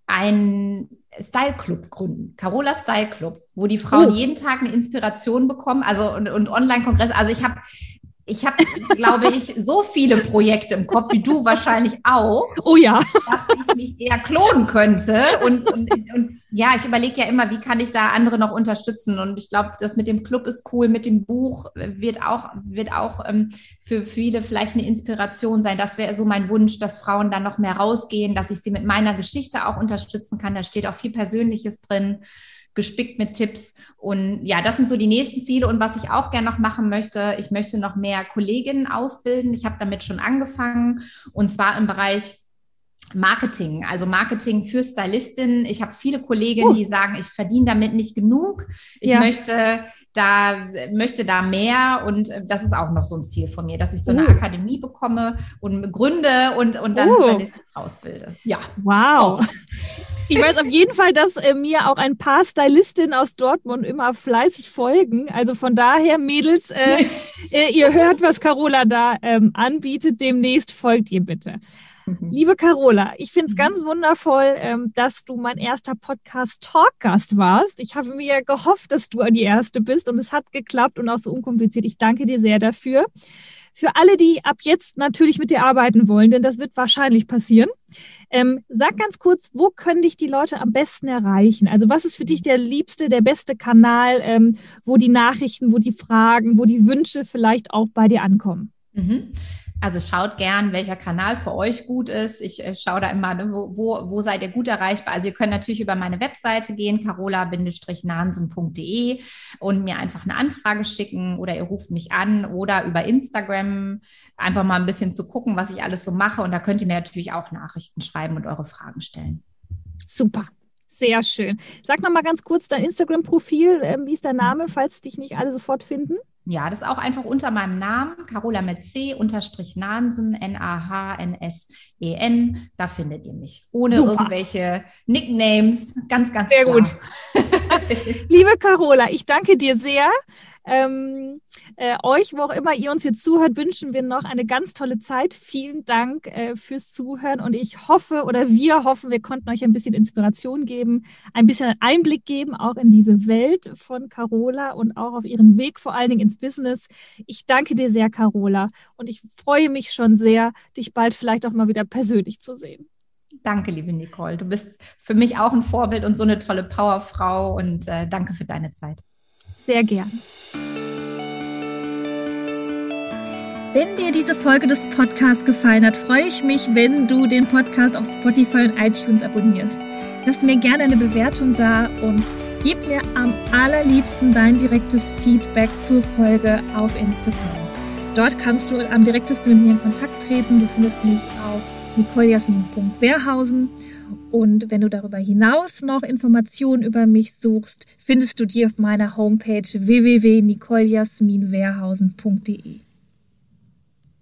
Speaker 2: einen Style Club gründen, Carola Style Club, wo die Frauen oh. jeden Tag eine Inspiration bekommen, also und, und Online-Kongress. Also ich habe ich habe, glaube ich, so viele Projekte im Kopf, wie du wahrscheinlich auch.
Speaker 1: Oh ja.
Speaker 2: Dass ich mich eher klonen könnte. Und, und, und ja, ich überlege ja immer, wie kann ich da andere noch unterstützen? Und ich glaube, das mit dem Club ist cool, mit dem Buch wird auch, wird auch ähm, für viele vielleicht eine Inspiration sein. Das wäre so mein Wunsch, dass Frauen dann noch mehr rausgehen, dass ich sie mit meiner Geschichte auch unterstützen kann. Da steht auch viel Persönliches drin gespickt mit Tipps. Und ja, das sind so die nächsten Ziele. Und was ich auch gerne noch machen möchte, ich möchte noch mehr Kolleginnen ausbilden. Ich habe damit schon angefangen und zwar im Bereich Marketing, also Marketing für Stylistinnen. Ich habe viele Kolleginnen, uh. die sagen, ich verdiene damit nicht genug. Ich ja. möchte da möchte da mehr und das ist auch noch so ein Ziel von mir, dass ich so eine uh. Akademie bekomme und gründe und, und dann uh. Stylist ausbilde.
Speaker 1: Ja. Wow. Oh. Ich weiß auf jeden Fall, dass äh, mir auch ein paar Stylistinnen aus Dortmund immer fleißig folgen. Also von daher, Mädels, äh, äh, ihr hört, was Carola da ähm, anbietet. Demnächst folgt ihr bitte. Mhm. Liebe Carola, ich finde es mhm. ganz wundervoll, ähm, dass du mein erster Podcast-Talkgast warst. Ich habe mir gehofft, dass du die Erste bist und es hat geklappt und auch so unkompliziert. Ich danke dir sehr dafür. Für alle, die ab jetzt natürlich mit dir arbeiten wollen, denn das wird wahrscheinlich passieren, ähm, sag ganz kurz, wo können dich die Leute am besten erreichen? Also was ist für dich der liebste, der beste Kanal, ähm, wo die Nachrichten, wo die Fragen, wo die Wünsche vielleicht auch bei dir ankommen?
Speaker 2: Mhm. Also schaut gern, welcher Kanal für euch gut ist. Ich äh, schaue da immer, ne, wo, wo, wo seid ihr gut erreichbar. Also ihr könnt natürlich über meine Webseite gehen, carola-nansen.de und mir einfach eine Anfrage schicken oder ihr ruft mich an oder über Instagram einfach mal ein bisschen zu gucken, was ich alles so mache. Und da könnt ihr mir natürlich auch Nachrichten schreiben und eure Fragen stellen.
Speaker 1: Super. Sehr schön. Sag noch mal ganz kurz dein Instagram-Profil. Ähm, wie ist der Name, falls dich nicht alle sofort finden?
Speaker 2: Ja, das ist auch einfach unter meinem Namen, Carola mit C, unterstrich Nansen, N-A-H-N-S-E-N. Da findet ihr mich. Ohne Super. irgendwelche Nicknames. Ganz, ganz
Speaker 1: Sehr klar. gut. Liebe Carola, ich danke dir sehr. Ähm, äh, euch, wo auch immer ihr uns jetzt zuhört, wünschen wir noch eine ganz tolle Zeit. Vielen Dank äh, fürs Zuhören und ich hoffe oder wir hoffen, wir konnten euch ein bisschen Inspiration geben, ein bisschen Einblick geben, auch in diese Welt von Carola und auch auf ihren Weg vor allen Dingen ins Business. Ich danke dir sehr, Carola, und ich freue mich schon sehr, dich bald vielleicht auch mal wieder persönlich zu sehen.
Speaker 2: Danke, liebe Nicole. Du bist für mich auch ein Vorbild und so eine tolle Powerfrau und äh, danke für deine Zeit.
Speaker 1: Sehr gern. Wenn dir diese Folge des Podcasts gefallen hat, freue ich mich, wenn du den Podcast auf Spotify und iTunes abonnierst. Lass mir gerne eine Bewertung da und gib mir am allerliebsten dein direktes Feedback zur Folge auf Instagram. Dort kannst du am direktesten mit mir in Kontakt treten. Du findest mich auf nicolejasmin.wehrhausen. Und wenn du darüber hinaus noch Informationen über mich suchst, findest du die auf meiner Homepage www.nicoljasminwehrhausen.de.